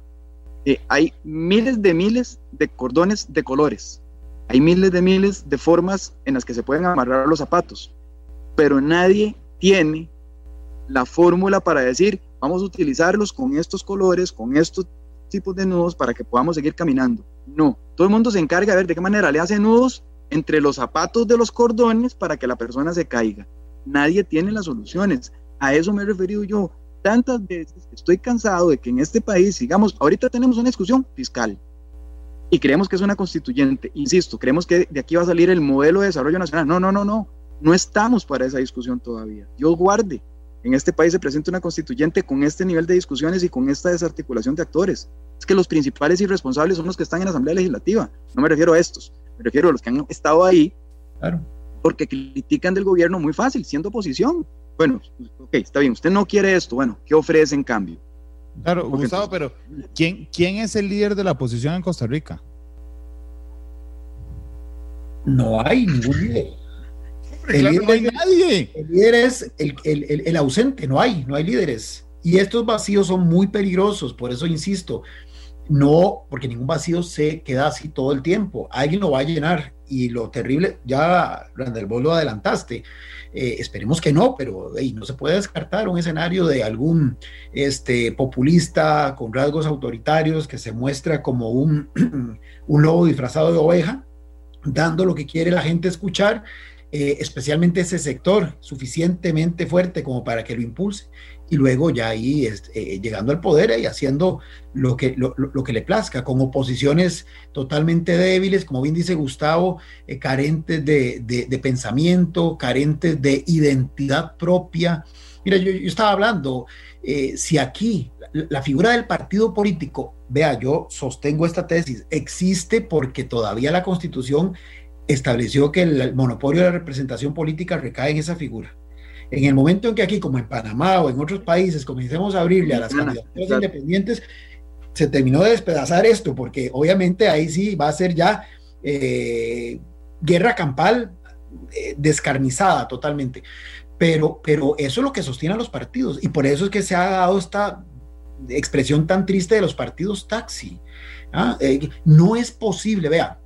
eh, hay miles de miles de cordones de colores, hay miles de miles de formas en las que se pueden amarrar los zapatos, pero nadie tiene la fórmula para decir, vamos a utilizarlos con estos colores, con estos tipos de nudos para que podamos seguir caminando. No, todo el mundo se encarga de ver de qué manera le hace nudos entre los zapatos de los cordones para que la persona se caiga. Nadie tiene las soluciones. A eso me he referido yo tantas veces. Estoy cansado de que en este país sigamos, ahorita tenemos una discusión fiscal y creemos que es una constituyente. Insisto, creemos que de aquí va a salir el modelo de desarrollo nacional. No, no, no, no. No estamos para esa discusión todavía. Dios guarde en este país se presenta una constituyente con este nivel de discusiones y con esta desarticulación de actores. Es que los principales irresponsables son los que están en la Asamblea Legislativa. No me refiero a estos, me refiero a los que han estado ahí claro. porque critican del gobierno muy fácil, siendo oposición. Bueno, ok, está bien, usted no quiere esto, bueno, ¿qué ofrece en cambio? Claro, Gustavo, pero ¿quién, ¿quién es el líder de la oposición en Costa Rica? No hay ningún líder. El líder, no hay nadie. El líder es el, ausente, no hay, no hay líderes. Y estos vacíos son muy peligrosos, por eso insisto, no, porque ningún vacío se queda así todo el tiempo. Alguien lo va a llenar y lo terrible, ya Randall, vos lo adelantaste. Eh, esperemos que no, pero no se puede descartar un escenario de algún este, populista con rasgos autoritarios que se muestra como un, un lobo disfrazado de oveja, dando lo que quiere la gente escuchar, eh, especialmente ese sector suficientemente fuerte como para que lo impulse y luego ya ahí eh, llegando al poder y haciendo lo que, lo, que le plazca, con oposiciones totalmente débiles, como bien dice Gustavo, eh, carentes de, pensamiento, carentes de identidad propia. Mira, yo, estaba hablando, eh, si aquí la figura del partido político, vea, yo sostengo esta tesis, existe porque todavía la constitución estableció que el monopolio de la representación política recae en esa figura en el momento en que aquí, como en Panamá o en otros países, comencemos a abrirle a las candidaturas independientes, se terminó de despedazar esto, porque obviamente ahí sí va a ser ya eh, guerra campal eh, descarnizada totalmente. Pero, pero eso es lo que sostiene a los partidos y por eso es que se ha dado esta expresión tan triste de los partidos taxi. ¿ah? Eh, no es posible, vea,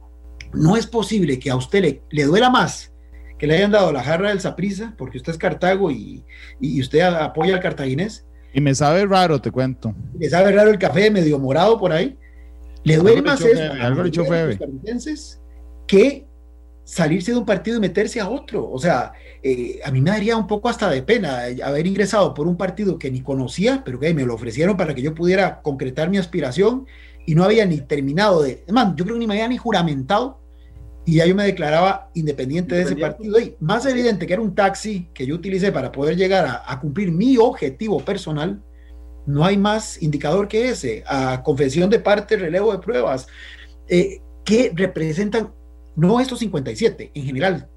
no es posible que a usted le, le duela más que le hayan dado la jarra del Saprisa, porque usted es Cartago y, y, usted apoya al cartaginés. Y me sabe raro, te cuento. Me sabe raro el café medio morado por ahí. Le duele más eso a los que salirse de un partido y meterse a otro. O sea, eh, a mí me daría un poco hasta de pena haber ingresado por un partido que ni conocía, pero que me lo ofrecieron para que yo pudiera concretar mi aspiración y no había ni terminado de... Man, yo creo que ni me había ni juramentado y ya yo me declaraba independiente de ese partido. Y más evidente que era un taxi que yo utilicé para poder llegar a, cumplir mi objetivo personal, no hay más indicador que ese. A confesión de parte, relevo de pruebas, eh, que representan, no estos 57, en general,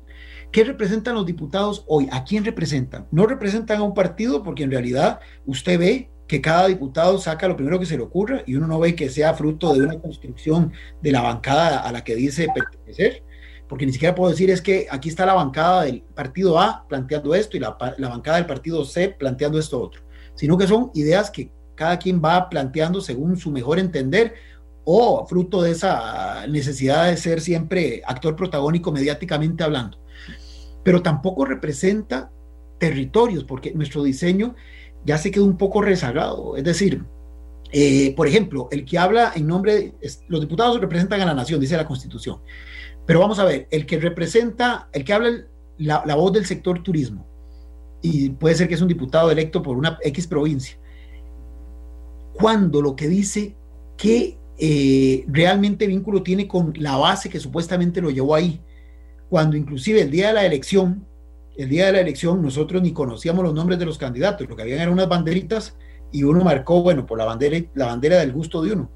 ¿qué representan los diputados hoy? ¿A quién representan? No representan a un partido porque en realidad usted ve que cada diputado saca lo primero que se le ocurra y uno no ve que sea fruto de una construcción de la bancada a la que dice pertenecer, porque ni siquiera puedo decir es que aquí está la bancada del partido A planteando esto y la, bancada del partido C planteando esto otro, sino que son ideas que cada quien va planteando según su mejor entender o fruto de esa necesidad de ser siempre actor protagónico mediáticamente hablando. Pero tampoco representa territorios, porque nuestro diseño ya se quedó un poco rezagado. Es decir, eh, por ejemplo, el que habla en nombre, de, los diputados representan a la nación, dice la Constitución. Pero vamos a ver, el que representa, el que habla la, voz del sector turismo, y puede ser que es un diputado electo por una X provincia, cuando lo que dice que eh, realmente vínculo tiene con la base que supuestamente lo llevó ahí, cuando inclusive el día de la elección el día de la elección nosotros ni conocíamos los nombres de los candidatos, lo que habían eran unas banderitas y uno marcó, bueno, por la bandera, la bandera del gusto de uno.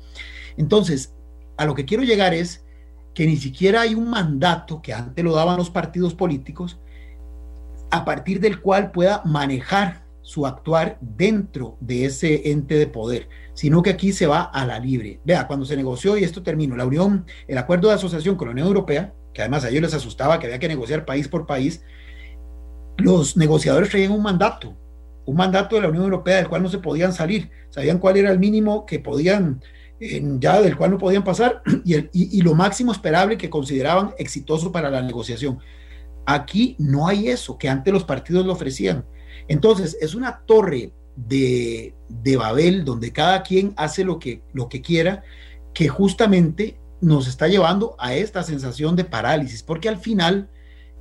Entonces, a lo que quiero llegar es que ni siquiera hay un mandato que antes lo daban los partidos políticos, a partir del cual pueda manejar su actuar dentro de ese ente de poder, sino que aquí se va a la libre. Vea, cuando se negoció, y esto terminó, la Unión, el acuerdo de asociación con la Unión Europea, que además a ellos les asustaba que había que negociar país por país, los negociadores traían un mandato, un mandato de la Unión Europea del cual no se podían salir, sabían cuál era el mínimo que podían, ya del cual no podían pasar y, y, lo máximo esperable que consideraban exitoso para la negociación. Aquí no hay eso, que antes los partidos lo ofrecían. Entonces, es una torre de, de Babel donde cada quien hace lo que, lo que quiera, que justamente nos está llevando a esta sensación de parálisis, porque al final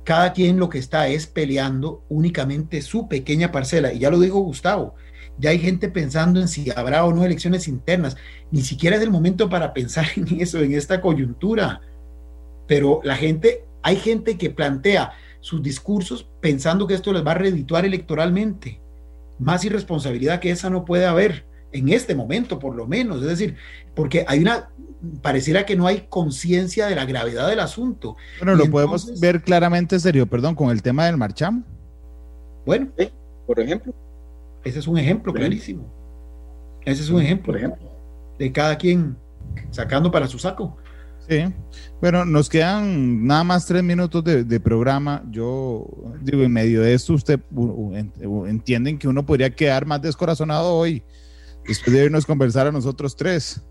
cada quien lo que está es peleando únicamente su pequeña parcela. Y ya lo dijo Gustavo, ya hay gente pensando en si habrá o no elecciones internas. Ni siquiera es el momento para pensar en eso, en esta coyuntura. Pero la gente, hay gente que plantea sus discursos pensando que esto les va a redituar electoralmente. Más irresponsabilidad que esa no puede haber en este momento, por lo menos. Es decir, porque hay una pareciera que no hay conciencia de la gravedad del asunto. Bueno, lo podemos ver claramente, serio, perdón, con el tema del marchamo. Bueno, por ejemplo. Ese es un ejemplo clarísimo. Ese es un ejemplo, por ejemplo, de cada quien sacando para su saco. Sí, bueno, nos quedan nada más tres minutos de, programa. Yo digo, en medio de esto, usted entienden que uno podría quedar más descorazonado hoy después de irnos a conversar a nosotros tres.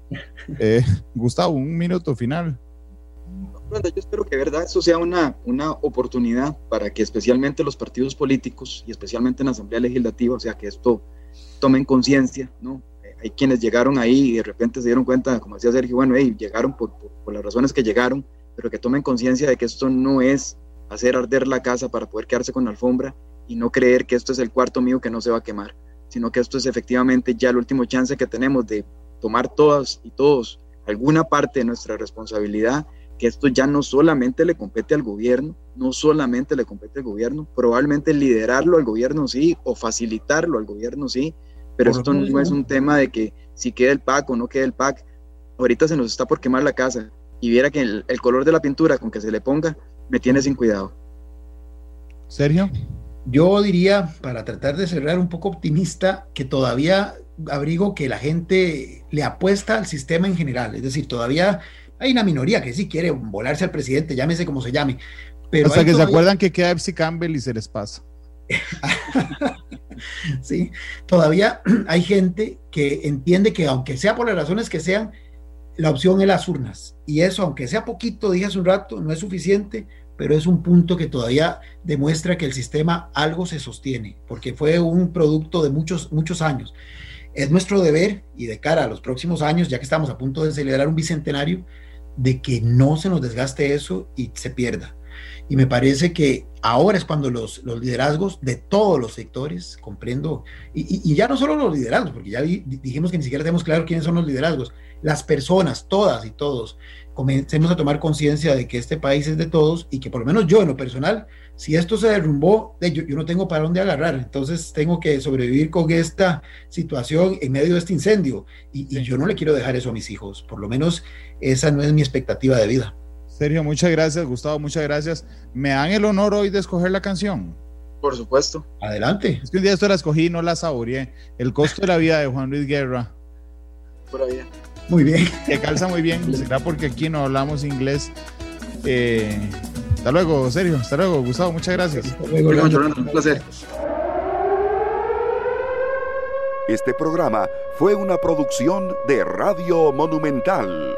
Eh, Gustavo, un minuto final. Yo espero que verdad eso sea una, una oportunidad para que especialmente los partidos políticos y especialmente en la Asamblea Legislativa, o sea, que esto tomen conciencia, ¿no? Hay quienes llegaron ahí y de repente se dieron cuenta, como decía Sergio, bueno, hey, llegaron por, por las razones que llegaron, pero que tomen conciencia de que esto no es hacer arder la casa para poder quedarse con la alfombra y no creer que esto es el cuarto mío que no se va a quemar, sino que esto es efectivamente ya el último chance que tenemos de tomar todas y todos alguna parte de nuestra responsabilidad, que esto ya no solamente le compete al gobierno, no solamente le compete al gobierno, probablemente liderarlo al gobierno sí, o facilitarlo al gobierno sí, pero esto no es un tema de que si queda el PAC o no queda el PAC, ahorita se nos está por quemar la casa y viera que el, el color de la pintura con que se le ponga me tiene sin cuidado. Sergio. Yo diría, para tratar de cerrar un poco optimista, que todavía abrigo que la gente le apuesta al sistema en general. Es decir, todavía hay una minoría que sí quiere volarse al presidente, llámese como se llame. Pero Hasta que se acuerdan que queda Epsi Campbell y se les pasa. sí, todavía hay gente que entiende que aunque sea por las razones que sean, la opción es las urnas. Y eso, aunque sea poquito, dije hace un rato, no es suficiente pero es un punto que todavía demuestra que el sistema algo se sostiene, porque fue un producto de muchos, muchos años. Es nuestro deber y de cara a los próximos años, ya que estamos a punto de celebrar un bicentenario, de que no se nos desgaste eso y se pierda. Y me parece que ahora es cuando los, los liderazgos de todos los sectores, comprendo, y, y, ya no solo los liderazgos, porque ya dijimos que ni siquiera tenemos claro quiénes son los liderazgos, las personas, todas y todos, comencemos a tomar conciencia de que este país es de todos y que por lo menos yo en lo personal, si esto se derrumbó, yo, yo no tengo para dónde agarrar, entonces tengo que sobrevivir con esta situación en medio de este incendio y, y yo no le quiero dejar eso a mis hijos, por lo menos esa no es mi expectativa de vida. Sergio, muchas gracias, Gustavo, muchas gracias. ¿Me dan el honor hoy de escoger la canción? Por supuesto. Adelante. Es que un día esto la escogí y no la saboreé. El costo de la vida de Juan Luis Guerra. Por ahí. Muy bien. Que calza muy bien. Será porque aquí no hablamos inglés. Eh, hasta luego, Sergio. Hasta luego, Gustavo. Muchas gracias. Hasta luego, un placer. Este programa fue una producción de Radio Monumental.